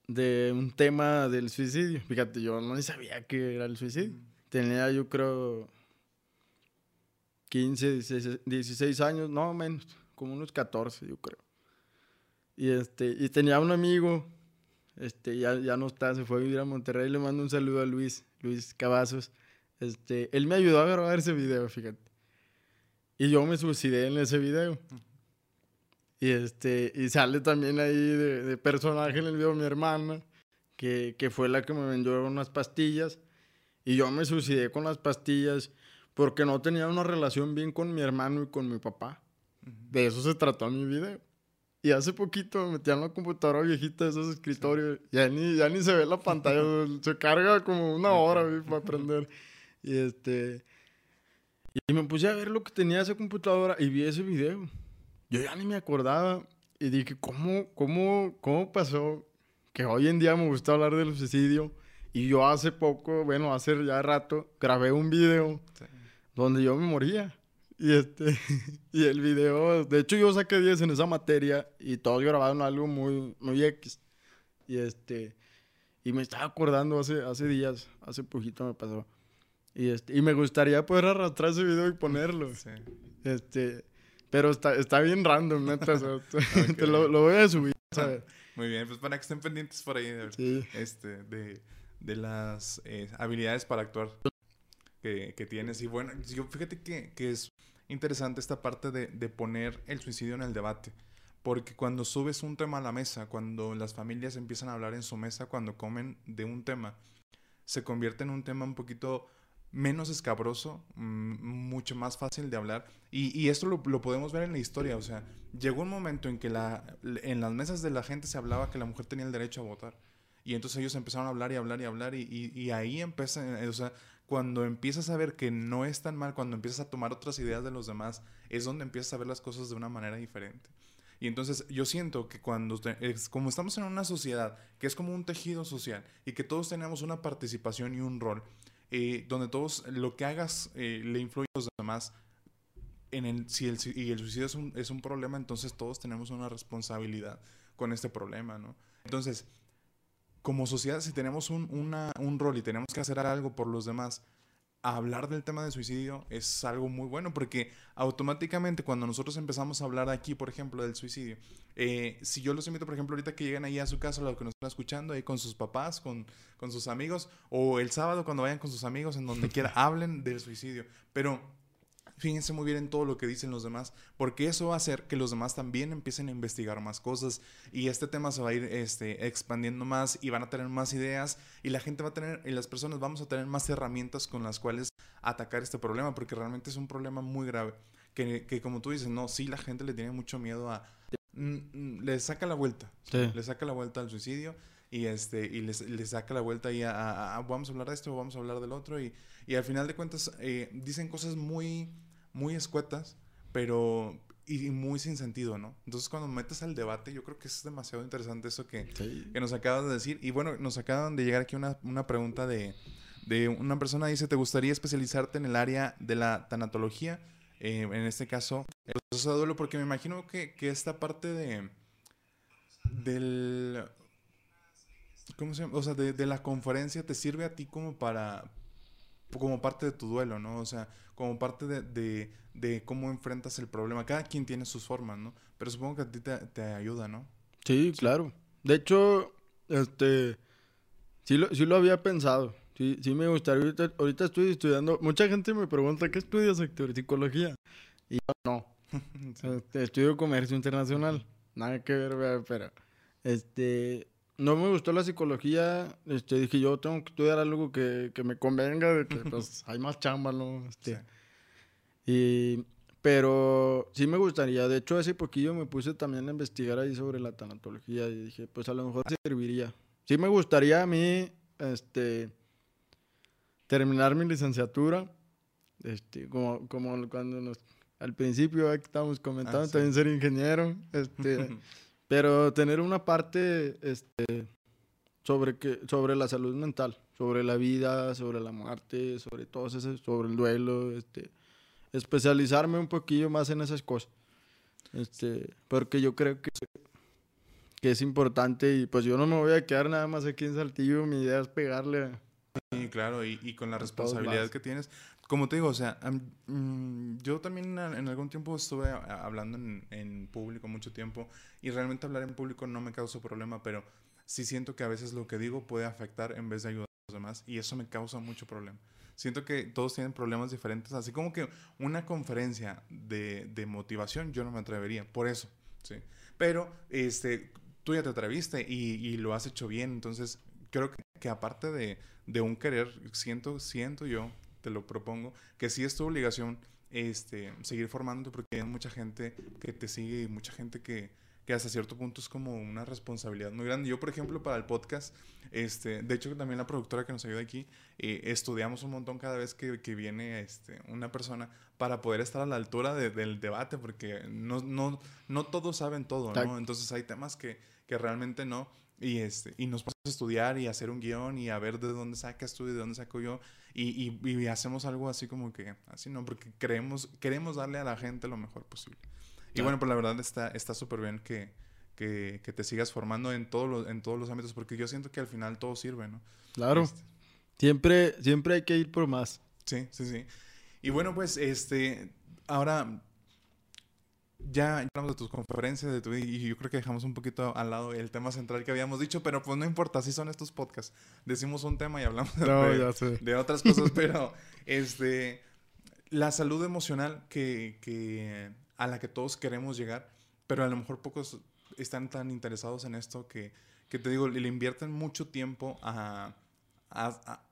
de un tema del suicidio. Fíjate, yo no sabía que era el suicidio. Tenía, yo creo, 15, 16, años, no menos, como unos 14, yo creo. Y, este, y tenía un amigo, este, ya, ya no está, se fue a vivir a Monterrey. Le mando un saludo a Luis, Luis Cavazos. Este, él me ayudó a grabar ese video, fíjate. Y yo me suicidé en ese video. Y, este, y sale también ahí de, personaje en el video mi hermana, que, que, fue la que me vendió unas pastillas. Y yo me suicidé con las pastillas porque no tenía una relación bien con mi hermano y con mi papá. De eso se trató mi video. Y hace poquito me metí en la computadora viejita de esos escritorios. Ya ni, ya ni se ve la pantalla. se carga como una hora para aprender. Y este... Y me puse a ver lo que tenía esa computadora y vi ese video. Yo ya ni me acordaba y dije, ¿cómo, cómo, cómo pasó que hoy en día me gusta hablar del suicidio? Y yo hace poco, bueno, hace ya rato, grabé un video donde yo me moría. Y, este, y el video, de hecho yo saqué 10 en esa materia y todos grabaron algo muy, muy X. Y este, y me estaba acordando hace, hace días, hace poquito me pasó. Y, este, y me gustaría poder arrastrar ese video y ponerlo. Sí. Este, pero está, está bien random, neta. te lo, lo, voy a subir, Muy bien, pues para que estén pendientes por ahí de, este, de, de las eh, habilidades para actuar que, que, tienes. Y bueno, yo, fíjate que, que es interesante esta parte de, de poner el suicidio en el debate. Porque cuando subes un tema a la mesa, cuando las familias empiezan a hablar en su mesa, cuando comen de un tema, se convierte en un tema un poquito menos escabroso, mm, mucho más fácil de hablar. Y, y esto lo, lo, podemos ver en la historia. O sea, llegó un momento en que la, en las mesas de la gente se hablaba que la mujer tenía el derecho a votar. Y entonces ellos empezaron a hablar y hablar y hablar. Y, y, y ahí empieza, o sea, cuando empiezas a ver que no es tan mal, cuando empiezas a tomar otras ideas de los demás, es donde empiezas a ver las cosas de una manera diferente. Y entonces yo siento que cuando, es, como estamos en una sociedad que es como un tejido social y que todos tenemos una participación y un rol, eh, donde todos lo que hagas eh, le influye a los demás. En el, si el, y el suicidio es un, problema, entonces todos tenemos una responsabilidad con este problema. Entonces, como sociedad, si tenemos un rol y tenemos que hacer algo por los demás, hablar del tema de suicidio es algo muy bueno porque automáticamente cuando nosotros empezamos a hablar aquí, por ejemplo, del suicidio, eh, si yo los invito, por ejemplo, ahorita que lleguen ahí a su casa, los que nos están escuchando, ahí con sus papás, con, con sus amigos, o el sábado cuando vayan con sus amigos, en donde quiera, hablen del suicidio. Pero fíjense muy bien en todo lo que dicen los demás, porque eso va a hacer que los demás también empiecen a investigar más cosas y este tema se va a ir este, expandiendo más y van a tener más ideas y la gente va a tener, y las personas vamos a tener más herramientas con las cuales atacar este problema, porque realmente es un problema muy grave, que, que como tú dices, no, sí, la gente le tiene mucho miedo a... Mm, mm, le saca la vuelta, le saca la vuelta al suicidio y este y les, les saca la vuelta y a, vamos a hablar de esto o vamos a hablar del otro y, y al final de cuentas eh, dicen cosas muy muy escuetas, pero y muy sin sentido, ¿no? Entonces cuando metes al debate, yo creo que es demasiado interesante eso que, Sí. que nos acaban de decir. Y bueno, nos acaban de llegar aquí una, una pregunta de, de una persona dice, ¿te gustaría especializarte en el área de la tanatología? Eh, en este caso, el proceso de duelo, porque me imagino que, que esta parte de del ¿cómo se llama? O sea, de, de la conferencia te sirve a ti como para como parte de tu duelo, ¿no? O sea, como parte de, de, de cómo enfrentas el problema. Cada quien tiene sus formas, ¿no? Pero supongo que a ti te, te ayuda, ¿no? Sí, claro. De hecho, este, sí lo, sí lo había pensado. Sí, sí me gustaría. Ahorita, ahorita estoy estudiando. Mucha gente me pregunta, ¿qué estudias, Héctor? Psicología. Y yo no. Este, estudio comercio internacional. Nada que ver, pero este, no me gustó la psicología. Este, dije, yo tengo que estudiar algo que, que me convenga, de que pues hay más chamba, ¿no? Este, Sí. y, pero sí me gustaría. De hecho, hace poquillo me puse también a investigar ahí sobre la tanatología y dije, pues a lo mejor serviría. Sí me gustaría a mí, este, terminar mi licenciatura. Este, como, como cuando nos, al principio estábamos comentando, Ah, sí. también ser ingeniero. Este, pero tener una parte, este, sobre que, sobre la salud mental, sobre la vida, sobre la muerte, sobre todo eso, sobre el duelo, este, especializarme un poquillo más en esas cosas. Este, porque yo creo que, que es importante y pues yo no me voy a quedar nada más aquí en Saltillo, mi idea es pegarle a- Sí, claro, y, y con la responsabilidad que tienes. Como te digo, o sea, mm, yo también en algún tiempo estuve hablando en, en público mucho tiempo y realmente hablar en público no me causa problema, pero sí siento que a veces lo que digo puede afectar en vez de ayudar a los demás y eso me causa mucho problema. Siento que todos tienen problemas diferentes, así como que una conferencia de, de motivación yo no me atrevería, por eso, sí. Pero este, tú ya te atreviste y, y lo has hecho bien, entonces creo que, que aparte de, de un querer, siento, siento yo, te lo propongo, que sí es tu obligación este, seguir formándote porque hay mucha gente que te sigue y mucha gente que, que hasta cierto punto es como una responsabilidad muy grande. Yo, por ejemplo, para el podcast, este, de hecho también la productora que nos ayuda aquí, eh, estudiamos un montón cada vez que, que viene este, una persona para poder estar a la altura de- del debate, porque no, no, no todos saben todo, ¿no? Entonces hay temas que, que realmente no. Y, este, y nos ponemos a estudiar y hacer un guion y a ver de dónde sacas tú y de dónde saco yo. Y, y, y hacemos algo así como que, así no, porque creemos, queremos darle a la gente lo mejor posible. Y bueno, pues la verdad está está súper bien que, que, que te sigas formando en, todos los, en todos los ámbitos, porque yo siento que al final todo sirve, ¿no? Claro, Este, siempre, siempre hay que ir por más. Sí, sí, sí. Y bueno, pues, este, ahora ya hablamos de tus conferencias, de tu, y yo creo que dejamos un poquito al lado el tema central que habíamos dicho, pero pues no importa, así son estos podcasts. Decimos un tema y hablamos de, No, de- ya sé. de otras cosas, pero este, la salud emocional que, que, a la que todos queremos llegar, pero a lo mejor pocos están tan interesados en esto que, que te digo, le invierten mucho tiempo a, a, a-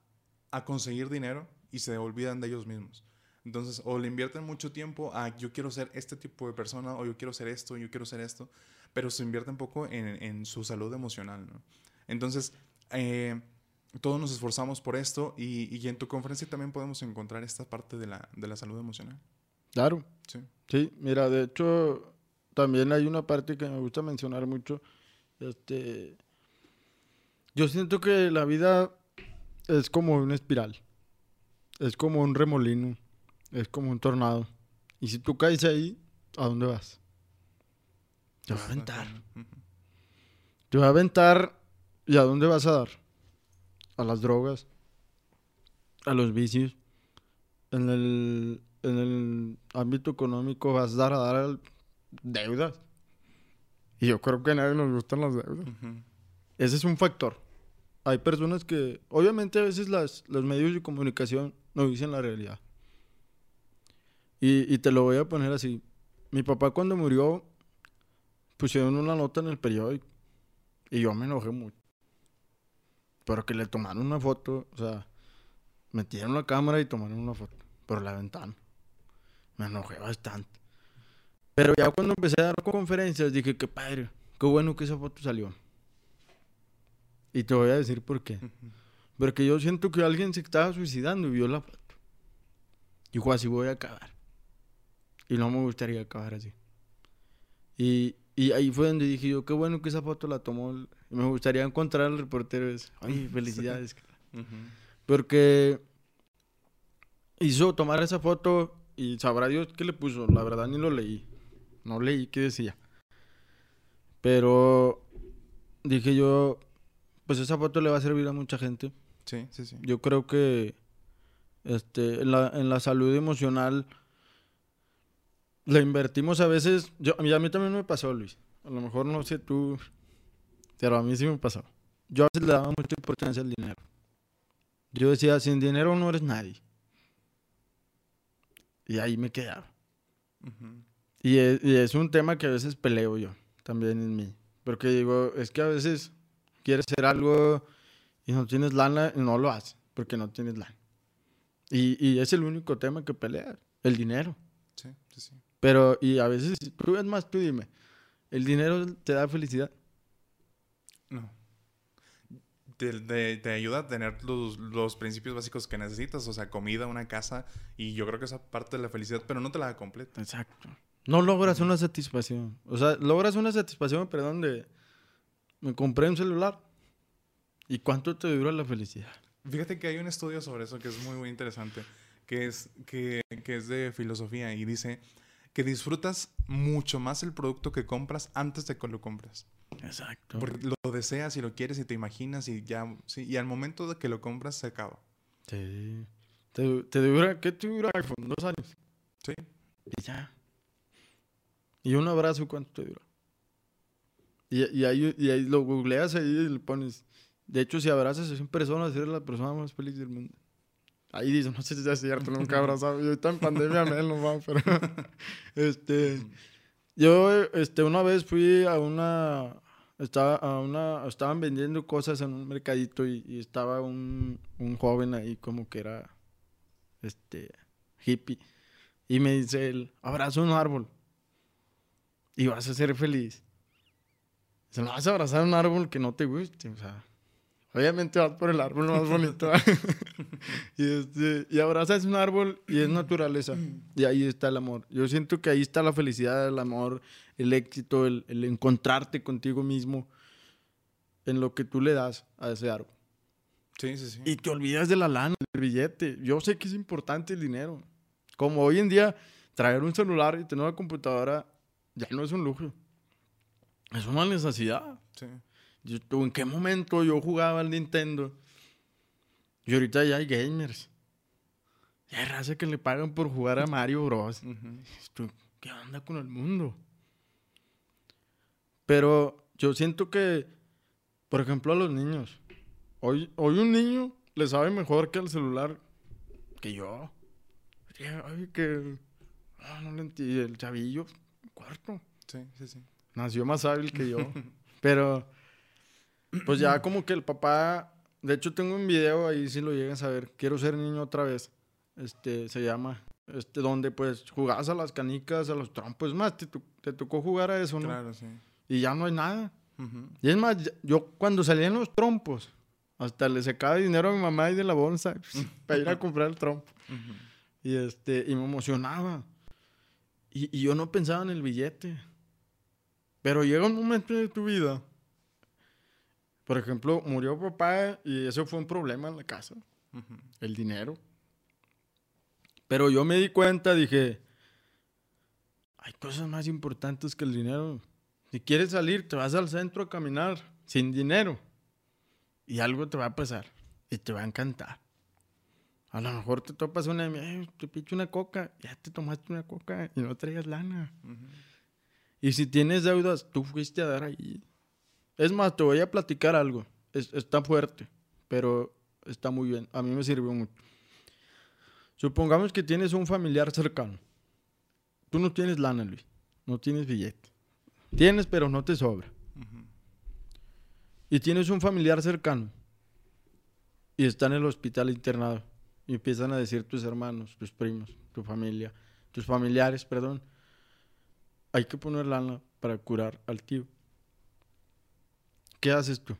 a conseguir dinero y se olvidan de ellos mismos. Entonces, o le invierten mucho tiempo a yo quiero ser este tipo de persona, o yo quiero ser esto, yo quiero ser esto, pero se invierten poco en, en su salud emocional, ¿no? Entonces, eh, todos nos esforzamos por esto y, y en tu conferencia también podemos encontrar esta parte de la, de la salud emocional. Claro. Sí. Sí, mira, de hecho, también hay una parte que me gusta mencionar mucho. Este, yo siento que la vida es como una espiral, es como un remolino, es como un tornado. Y si tú caes ahí, ¿a dónde vas? Te va a aventar. Te va a aventar y ¿a dónde vas a dar? A las drogas, a los vicios. En el, en el ámbito económico vas a dar a dar deudas. Y yo creo que a nadie nos gustan las deudas. Ese es un factor. Hay personas que, obviamente a veces las, los medios de comunicación no dicen la realidad. Y, y te lo voy a poner así. Mi papá cuando murió pusieron una nota en el periódico y yo me enojé mucho. Pero que le tomaron una foto, o sea, metieron la cámara y tomaron una foto por la ventana. Me enojé bastante. Pero ya cuando empecé a dar conferencias dije, qué padre, qué bueno que esa foto salió. Y te voy a decir por qué. Porque yo siento que alguien se estaba suicidando y vio la foto. Dijo, así voy a acabar. Y no me gustaría acabar así. Y, y ahí fue donde dije yo, qué bueno que esa foto la tomó. el- Me gustaría encontrar al reportero ese. Ay, felicidades. Ujú. Porque hizo tomar esa foto y sabrá Dios qué le puso. La verdad ni lo leí. No leí qué decía. Pero dije yo, pues esa foto le va a servir a mucha gente. Sí, sí, sí. Yo creo que este, en, la, en la salud emocional la invertimos a veces. Yo, y a mí también me pasó, Luis. A lo mejor no sé tú, pero a mí sí me pasó. Yo a veces le daba mucha importancia al dinero. Yo decía, sin dinero no eres nadie. Y ahí me quedaba. Ujú. Y es, y es un tema que a veces peleo yo, también en mí. Porque digo, es que a veces quieres hacer algo y no tienes lana y no lo haces, porque no tienes lana. Y, y es el único tema que peleas, el dinero. Pero, y a veces, tú es más, tú dime, ¿el dinero te da felicidad? No. Te, te- te ayuda a tener los, los principios básicos que necesitas, o sea, comida, una casa, y yo creo que esa parte de la felicidad, pero no te la da completa. Exacto. No logras una satisfacción. O sea, logras una satisfacción, perdón, de... Me compré un celular. ¿Y cuánto te dura la felicidad? Fíjate que hay un estudio sobre eso que es muy, muy interesante, que es, que, que es de filosofía y dice que disfrutas mucho más el producto que compras antes de que lo compras. Exacto. Porque lo deseas y lo quieres y te imaginas y ya, sí, y al momento de que lo compras se acaba. Sí. Te, te dura, ¿qué te dura iPhone? Dos años. Sí. Y ya. ¿Y un abrazo cuánto te dura? Y, y, ahí, y ahí lo googleas ahí y le pones. De hecho, si abrazas a 100 personas, eres la persona más feliz del mundo. Ahí dice, no sé si es cierto, nunca he abrazado. Yo ahorita en pandemia menos, va, pero. este. Yo, este, una vez fui a una. Estaba, a una, estaban vendiendo cosas en un mercadito y, y estaba un, un joven ahí como que era este hippie y me dice él, abraza un árbol y vas a ser feliz. Se lo vas a abrazar un árbol que no te guste, o sea, obviamente vas por el árbol más bonito. y, este, y abrazas un árbol y es naturaleza. Y ahí está el amor. Yo siento que ahí está la felicidad, el amor, el éxito, el, el encontrarte contigo mismo en lo que tú le das a ese árbol. Sí, sí, sí. Y te olvidas de la lana, del billete. Yo sé que es importante el dinero. Como hoy en día, traer un celular y tener una computadora ya no es un lujo. Es una necesidad. Sí. Yo, ¿tú ¿En qué momento yo jugaba al Nintendo? Y ahorita ya hay gamers. Ya hay raza que le pagan por jugar a Mario Bros. Ujú. Esto, ¿Qué onda con el mundo? Pero yo siento que, por ejemplo, a los niños. Hoy, hoy un niño le sabe mejor que al celular que yo. Ay, que... ah, no le entiendo. El chavillo, cuarto. Sí, sí, sí. Nació más hábil que yo. Pero, pues ya como que el papá... De hecho, tengo un video ahí, si lo llegas a ver. Quiero ser niño otra vez. Este, se llama. Este, donde pues jugabas a las canicas, a los trompos. Es más, te, te tocó jugar a eso, ¿no? Claro, sí. Y ya no hay nada. Y es más, yo cuando salían los trompos, hasta le sacaba dinero a mi mamá y de la bolsa para ir a comprar el trompo. Y, este, y me emocionaba. Y, y yo no pensaba en el billete. Pero llega un momento de tu vida. Por ejemplo, murió papá y eso fue un problema en la casa. El dinero. Pero yo me di cuenta, dije, hay cosas más importantes que el dinero. Si quieres salir, te vas al centro a caminar sin dinero. Y algo te va a pasar. Y te va a encantar. A lo mejor te topas una, "Eh, te picho una coca, ya te tomaste una coca y no traías lana. Ujú. Y si tienes deudas, tú fuiste a dar ahí. Es más, te voy a platicar algo. Es- está fuerte, pero está muy bien. A mí me sirvió mucho. Supongamos que tienes un familiar cercano. Tú no tienes lana, Luis. No tienes billete. Tienes, pero no te sobra. Y tienes un familiar cercano. Y está en el hospital internado. Y empiezan a decir tus hermanos, tus primos, tu familia, tus familiares, perdón. Hay que poner lana para curar al tío. ¿Qué haces tú?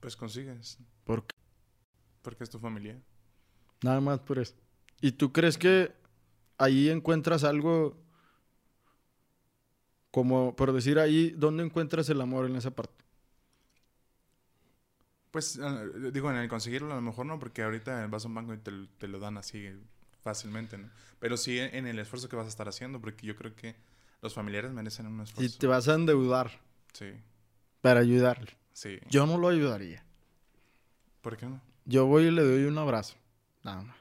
Pues consigues, ¿Por qué? porque es tu familia. Nada más por eso. ¿Y tú crees que ahí encuentras algo como por decir ahí, ¿dónde encuentras el amor en esa parte? Pues, eh, digo, en el conseguirlo a lo mejor no, porque ahorita vas a un banco y te, te lo dan así fácilmente, ¿no? Pero sí en el esfuerzo que vas a estar haciendo, porque yo creo que los familiares merecen un esfuerzo. Y te vas a endeudar. Sí. Para ayudarle. Sí. Yo no lo ayudaría. ¿Por qué no? Yo voy y le doy un abrazo. Nada más.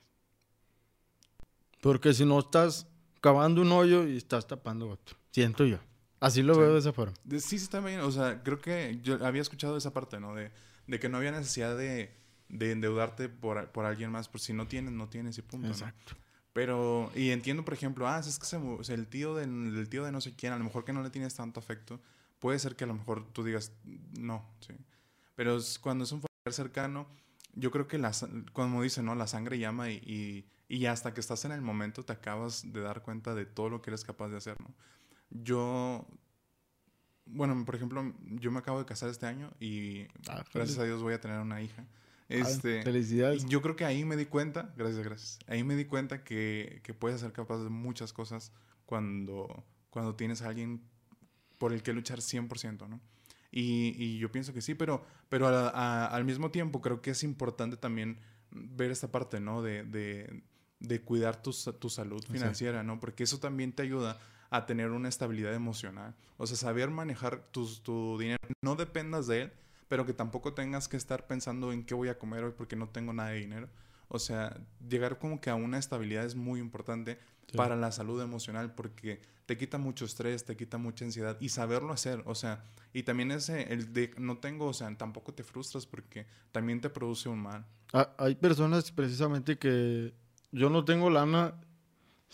Porque si no estás cavando un hoyo y estás tapando otro. Siento yo. Así lo veo de esa forma. Sí, sí, está bien. O sea, creo que yo había escuchado esa parte, ¿no? De, de que no había necesidad de, de endeudarte por, por, alguien más. Por si no tienes, no tienes y punto. Exacto. Pero, y entiendo, por ejemplo, ah, es que se, el tío de, el tío de no sé quién, a lo mejor que no le tienes tanto afecto, puede ser que a lo mejor tú digas, no, sí. Pero cuando es un familiar cercano, yo creo que, la, como dicen, ¿no? La sangre llama y, y, hasta que estás en el momento te acabas de dar cuenta de todo lo que eres capaz de hacer, ¿no? Yo, bueno, por ejemplo, yo me acabo de casar este año y ah, gracias a Dios voy a tener una hija. Este, felicidades. Yo creo que ahí me di cuenta, gracias, gracias. Ahí me di cuenta que, que puedes ser capaz de muchas cosas cuando, cuando tienes a alguien por el que luchar 100%, ¿no? Y, y yo pienso que sí, pero, pero al mismo tiempo creo que es importante también ver esta parte, ¿no? De, de, de cuidar tu, tu salud financiera, ¿no? Porque eso también te ayuda a tener una estabilidad emocional. O sea, saber manejar tu, tu dinero. No dependas de él, pero que tampoco tengas que estar pensando en qué voy a comer hoy porque no tengo nada de dinero. O sea, llegar como que a una estabilidad es muy importante para la salud emocional porque te quita mucho estrés, te quita mucha ansiedad y saberlo hacer, o sea, y también ese, el de no tengo, o sea, tampoco te frustras porque también te produce un mal. Ah, hay personas precisamente que yo no tengo lana,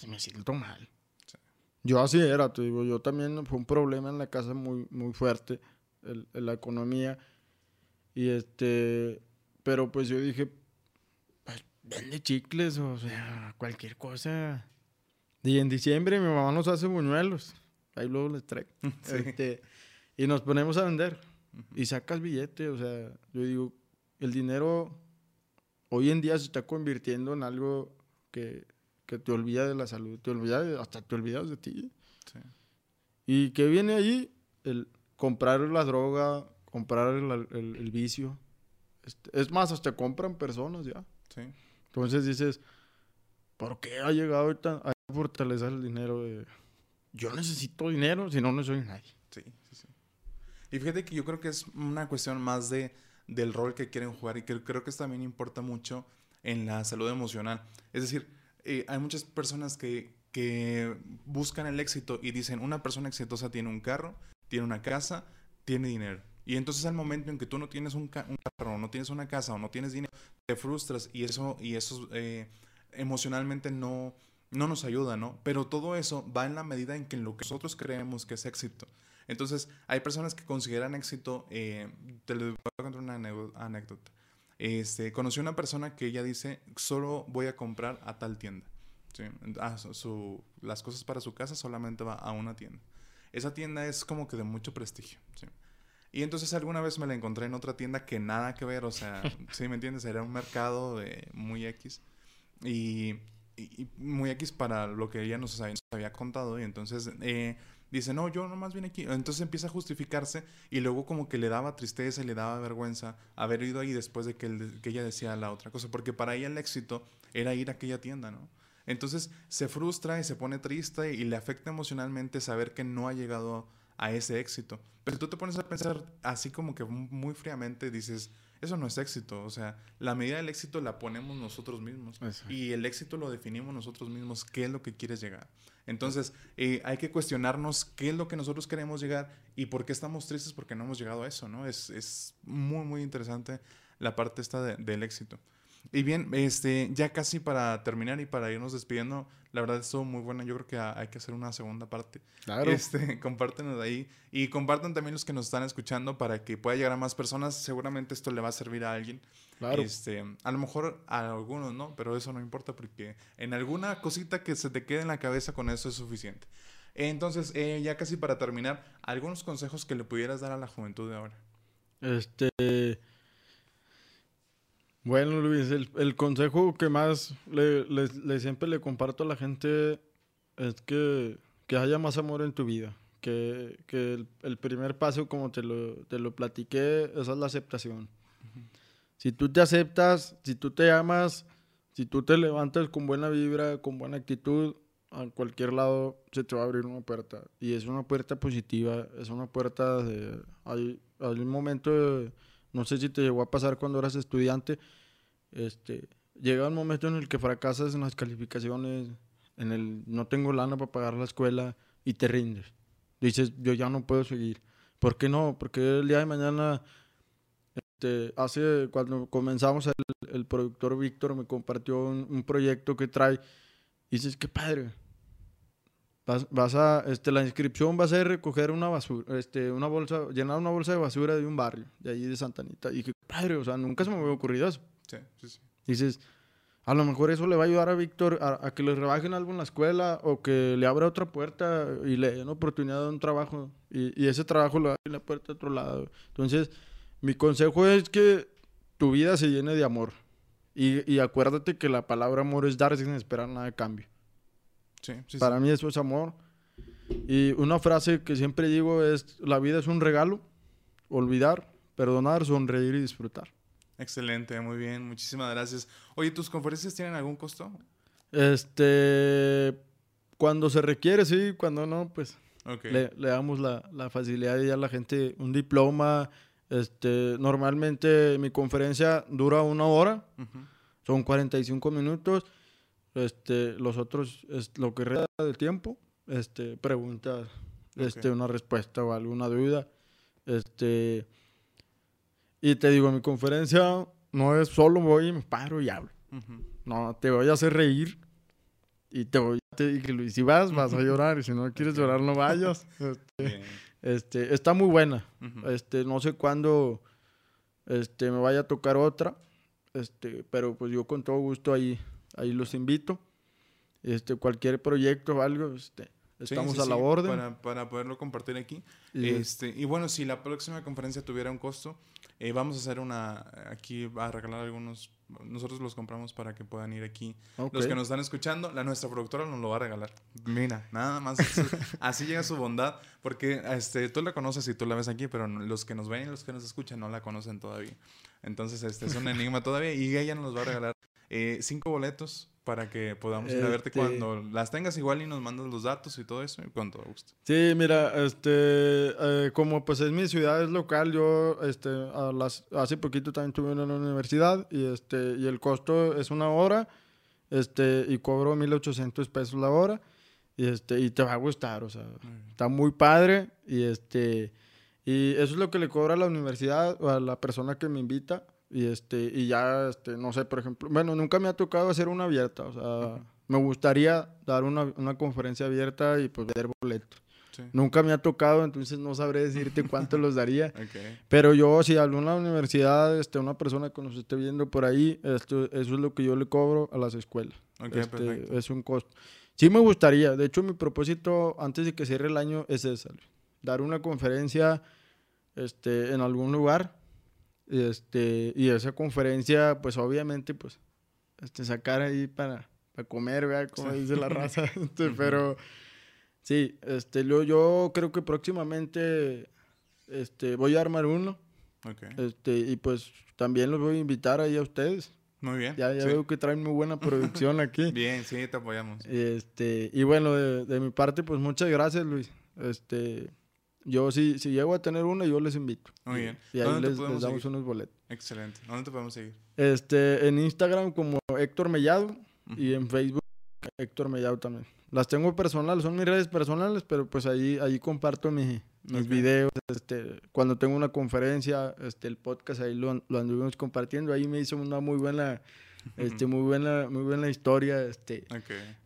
me siento mal. Yo así era, te digo, yo también fue un problema en la casa muy, muy fuerte, el, la economía. Y este, pero pues yo dije, vende chicles, o sea, cualquier cosa. Y en diciembre mi mamá nos hace buñuelos. Ahí luego les traigo. Este, y nos ponemos a vender. Y sacas billete. O sea, yo digo, el dinero hoy en día se está convirtiendo en algo que, que te olvida de la salud. Te olvida hasta te olvidas de ti. Sí. ¿Y qué viene ahí? El comprar la droga, comprar el, el, vicio. Este, es más, hasta compran personas ya. Sí. Entonces dices, ¿por qué ha llegado a fortalecer el dinero? De, yo necesito dinero, si no, no soy nadie. Sí, sí, sí. Y fíjate que yo creo que es una cuestión más de, del rol que quieren jugar y que creo que también importa mucho en la salud emocional. Es decir, eh, hay muchas personas que, que buscan el éxito y dicen, una persona exitosa tiene un carro, tiene una casa, tiene dinero. Y entonces al momento en que tú no tienes un, carro, no tienes una casa o no tienes dinero, te frustras y eso, y eso eh, emocionalmente no, no nos ayuda, ¿no? Pero todo eso va en la medida en que lo que nosotros creemos que es éxito. Entonces, hay personas que consideran éxito, eh, te lo voy a contar una anécdota. Este, conocí una persona que ella dice, solo voy a comprar a tal tienda. ¿sí? Ah, su, las cosas para su casa solamente va a una tienda. Esa tienda es como que de mucho prestigio. ¿sí? Y entonces alguna vez me la encontré en otra tienda que nada que ver, o sea, ¿sí me entiendes? Era un mercado de muy X y, muy X para lo que ella nos había, contado y entonces eh, dice, no, yo nomás vine aquí. Entonces empieza a justificarse y luego como que le daba tristeza y le daba vergüenza haber ido ahí después de que, ella decía la otra cosa, porque para ella el éxito era ir a aquella tienda, ¿no? Entonces se frustra y se pone triste y le afecta emocionalmente saber que no ha llegado a ese éxito. Pero tú te pones a pensar así como que muy fríamente, dices, eso no es éxito. O sea, la medida del éxito la ponemos nosotros mismos. Y el éxito lo definimos nosotros mismos, qué es lo que quieres llegar. Entonces, eh, hay que cuestionarnos qué es lo que nosotros queremos llegar y por qué estamos tristes porque no hemos llegado a eso, ¿no? Es, es muy, muy interesante la parte esta del éxito. Y bien, este, ya casi para terminar y para irnos despidiendo, la verdad estuvo muy buena. Yo creo que hay que hacer una segunda parte. Claro. Este, compártenos ahí. Y compartan también los que nos están escuchando para que pueda llegar a más personas. Seguramente esto le va a servir a alguien. Claro. Este, a lo mejor a algunos, ¿no? Pero eso no importa porque en alguna cosita que se te quede en la cabeza con eso es suficiente. Entonces, eh, ya casi para terminar, algunos consejos que le pudieras dar a la juventud de ahora. Este bueno, Luis, el, consejo que más le, siempre le comparto a la gente es que, haya más amor en tu vida, que, que el, el primer paso, como te lo, te lo platiqué, esa es la aceptación. Si tú te aceptas, si tú te amas, si tú te levantas con buena vibra, con buena actitud, a cualquier lado se te va a abrir una puerta. Y es una puerta positiva, es una puerta de... Hay, hay un momento, de- no sé si te llegó a pasar cuando eras estudiante, este, llega un momento en el que fracasas en las calificaciones, en el no tengo lana para pagar la escuela y te rindes. Dices, yo ya no puedo seguir. ¿Por qué no? Porque el día de mañana, este, hace, cuando comenzamos, el, productor Víctor me compartió un, un proyecto que trae. Y dices, qué padre. Vas, vas a, este, la inscripción va a ser recoger una basura, este, una bolsa, llenar una bolsa de basura de un barrio, de allí de Santa Anita. Y dije, padre, o sea, nunca se me había ocurrido eso. Sí, sí, sí. Dices, a lo mejor eso le va a ayudar a Víctor a, a que le rebajen algo en la escuela o que le abra otra puerta y le den oportunidad de un trabajo y, y ese trabajo le abre la puerta a otro lado. Entonces, mi consejo es que tu vida se llene de amor y, y acuérdate que la palabra amor es dar sin esperar nada de cambio. Sí, sí, Para mí eso es amor. Y una frase que siempre digo es, la vida es un regalo, olvidar, perdonar, sonreír y disfrutar. Excelente, muy bien, muchísimas gracias. Oye, ¿tus conferencias tienen algún costo? Este, cuando se requiere, sí, cuando no, pues Ok. le, le damos la, la facilidad y a la gente un diploma. Este, normalmente mi conferencia dura una hora, Ujú. son 45 minutos. Este, los otros es lo que resta del tiempo, este, preguntas, este, una respuesta o alguna duda. Este, y te digo, mi conferencia no es solo voy y me paro y hablo. No, te voy a hacer reír. Y te voy te Luis, si vas, vas a llorar. Y si no quieres llorar, no vayas. Este, este, está muy buena. Este, no sé cuándo este, me vaya a tocar otra. Este, pero pues yo con todo gusto ahí, ahí los invito. Este, cualquier proyecto o algo, este, Sí, estamos sí, a la sí, orden. Para, para poderlo compartir aquí. Y, Este, y bueno, si la próxima conferencia tuviera un costo, eh, vamos a hacer una, aquí a regalar algunos, nosotros los compramos para que puedan ir aquí. ok. Los que nos están escuchando, la nuestra productora nos lo va a regalar. Mira, nada más. eso- así llega su bondad, porque este, tú la conoces y tú la ves aquí, pero los que nos ven y los que nos escuchan no la conocen todavía. Entonces, este es un enigma todavía y ella nos va a regalar eh, cinco boletos para que podamos ir a verte Este- cuando las tengas igual y nos mandas los datos y todo eso, y con todo gusto. Sí, mira, este, eh, como pues es mi ciudad, es local, yo, este, a las, hace poquito también estuve en una universidad y este, y el costo es una hora, este, y cobro 1.800 pesos la hora, y este, y te va a gustar, o sea, está muy padre, y este, y eso es lo que le cobra a la universidad o a la persona que me invita, y este, y ya, este, no sé, por ejemplo, bueno, nunca me ha tocado hacer una abierta, o sea, me gustaría dar una, una conferencia abierta y pues vender boletos. Sí. Nunca me ha tocado, entonces no sabré decirte cuánto los daría. Pero yo, si alguna universidad, este, una persona que nos esté viendo por ahí, esto, eso es lo que yo le cobro a las escuelas. Ok, Este, es un costo. Sí me gustaría. De hecho, mi propósito antes de que cierre el año es ese. Dar una conferencia este, en algún lugar. Y, Este, y esa conferencia, pues obviamente, pues, este, sacar ahí para, para comer, ¿verdad? Como Sí. dice la raza. Este. Pero sí, este, yo, yo creo que próximamente este, voy a armar uno. Ok. Este, y pues también los voy a invitar ahí a ustedes. Muy bien. Ya, ya sí. veo que traen muy buena producción aquí. Bien, sí, te apoyamos. Este, y bueno, de, de mi parte, pues muchas gracias, Luis. Este, yo si, si llego a tener uno, yo les invito. Muy bien. Y ahí ¿Dónde te les, les damos seguir? unos boletos. Excelente. ¿Dónde te podemos seguir? Este, en Instagram como Héctor Mellado y en Facebook Héctor Mellado también. Las tengo personales, son mis redes personales, pero pues ahí, ahí comparto mi- mis videos. Este, cuando tengo una conferencia, este, el podcast ahí lo, lo anduvimos compartiendo. Ahí me hizo una muy buena, este, muy buena, muy buena historia. Este,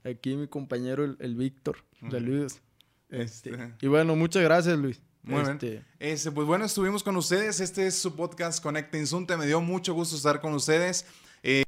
aquí mi compañero el, el Víctor. Ujú. Saludos. Este, Este. y bueno, muchas gracias, Luis. Muy bien. este, Este, pues bueno, estuvimos con ustedes. Este es su podcast Conecta Insunte. Me dio mucho gusto estar con ustedes. Eh,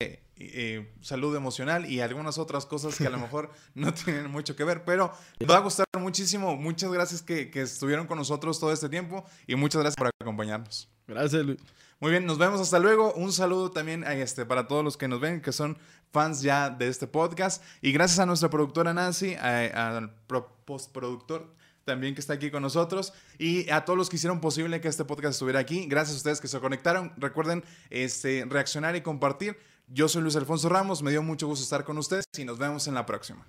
eh, eh, salud emocional y algunas otras cosas que a lo mejor no tienen mucho que ver, pero les va a gustar muchísimo. Muchas gracias que, que estuvieron con nosotros todo este tiempo y muchas gracias por acompañarnos. Gracias, Luis. Muy bien, nos vemos hasta luego. Un saludo también a este, para todos los que nos ven, que son fans ya de este podcast. Y gracias a nuestra productora Nancy, al pro- postproductor también que está aquí con nosotros, y a todos los que hicieron posible que este podcast estuviera aquí. Gracias a ustedes que se conectaron. Recuerden este, reaccionar y compartir. Yo soy Luis Alfonso Ramos, me dio mucho gusto estar con ustedes y nos vemos en la próxima.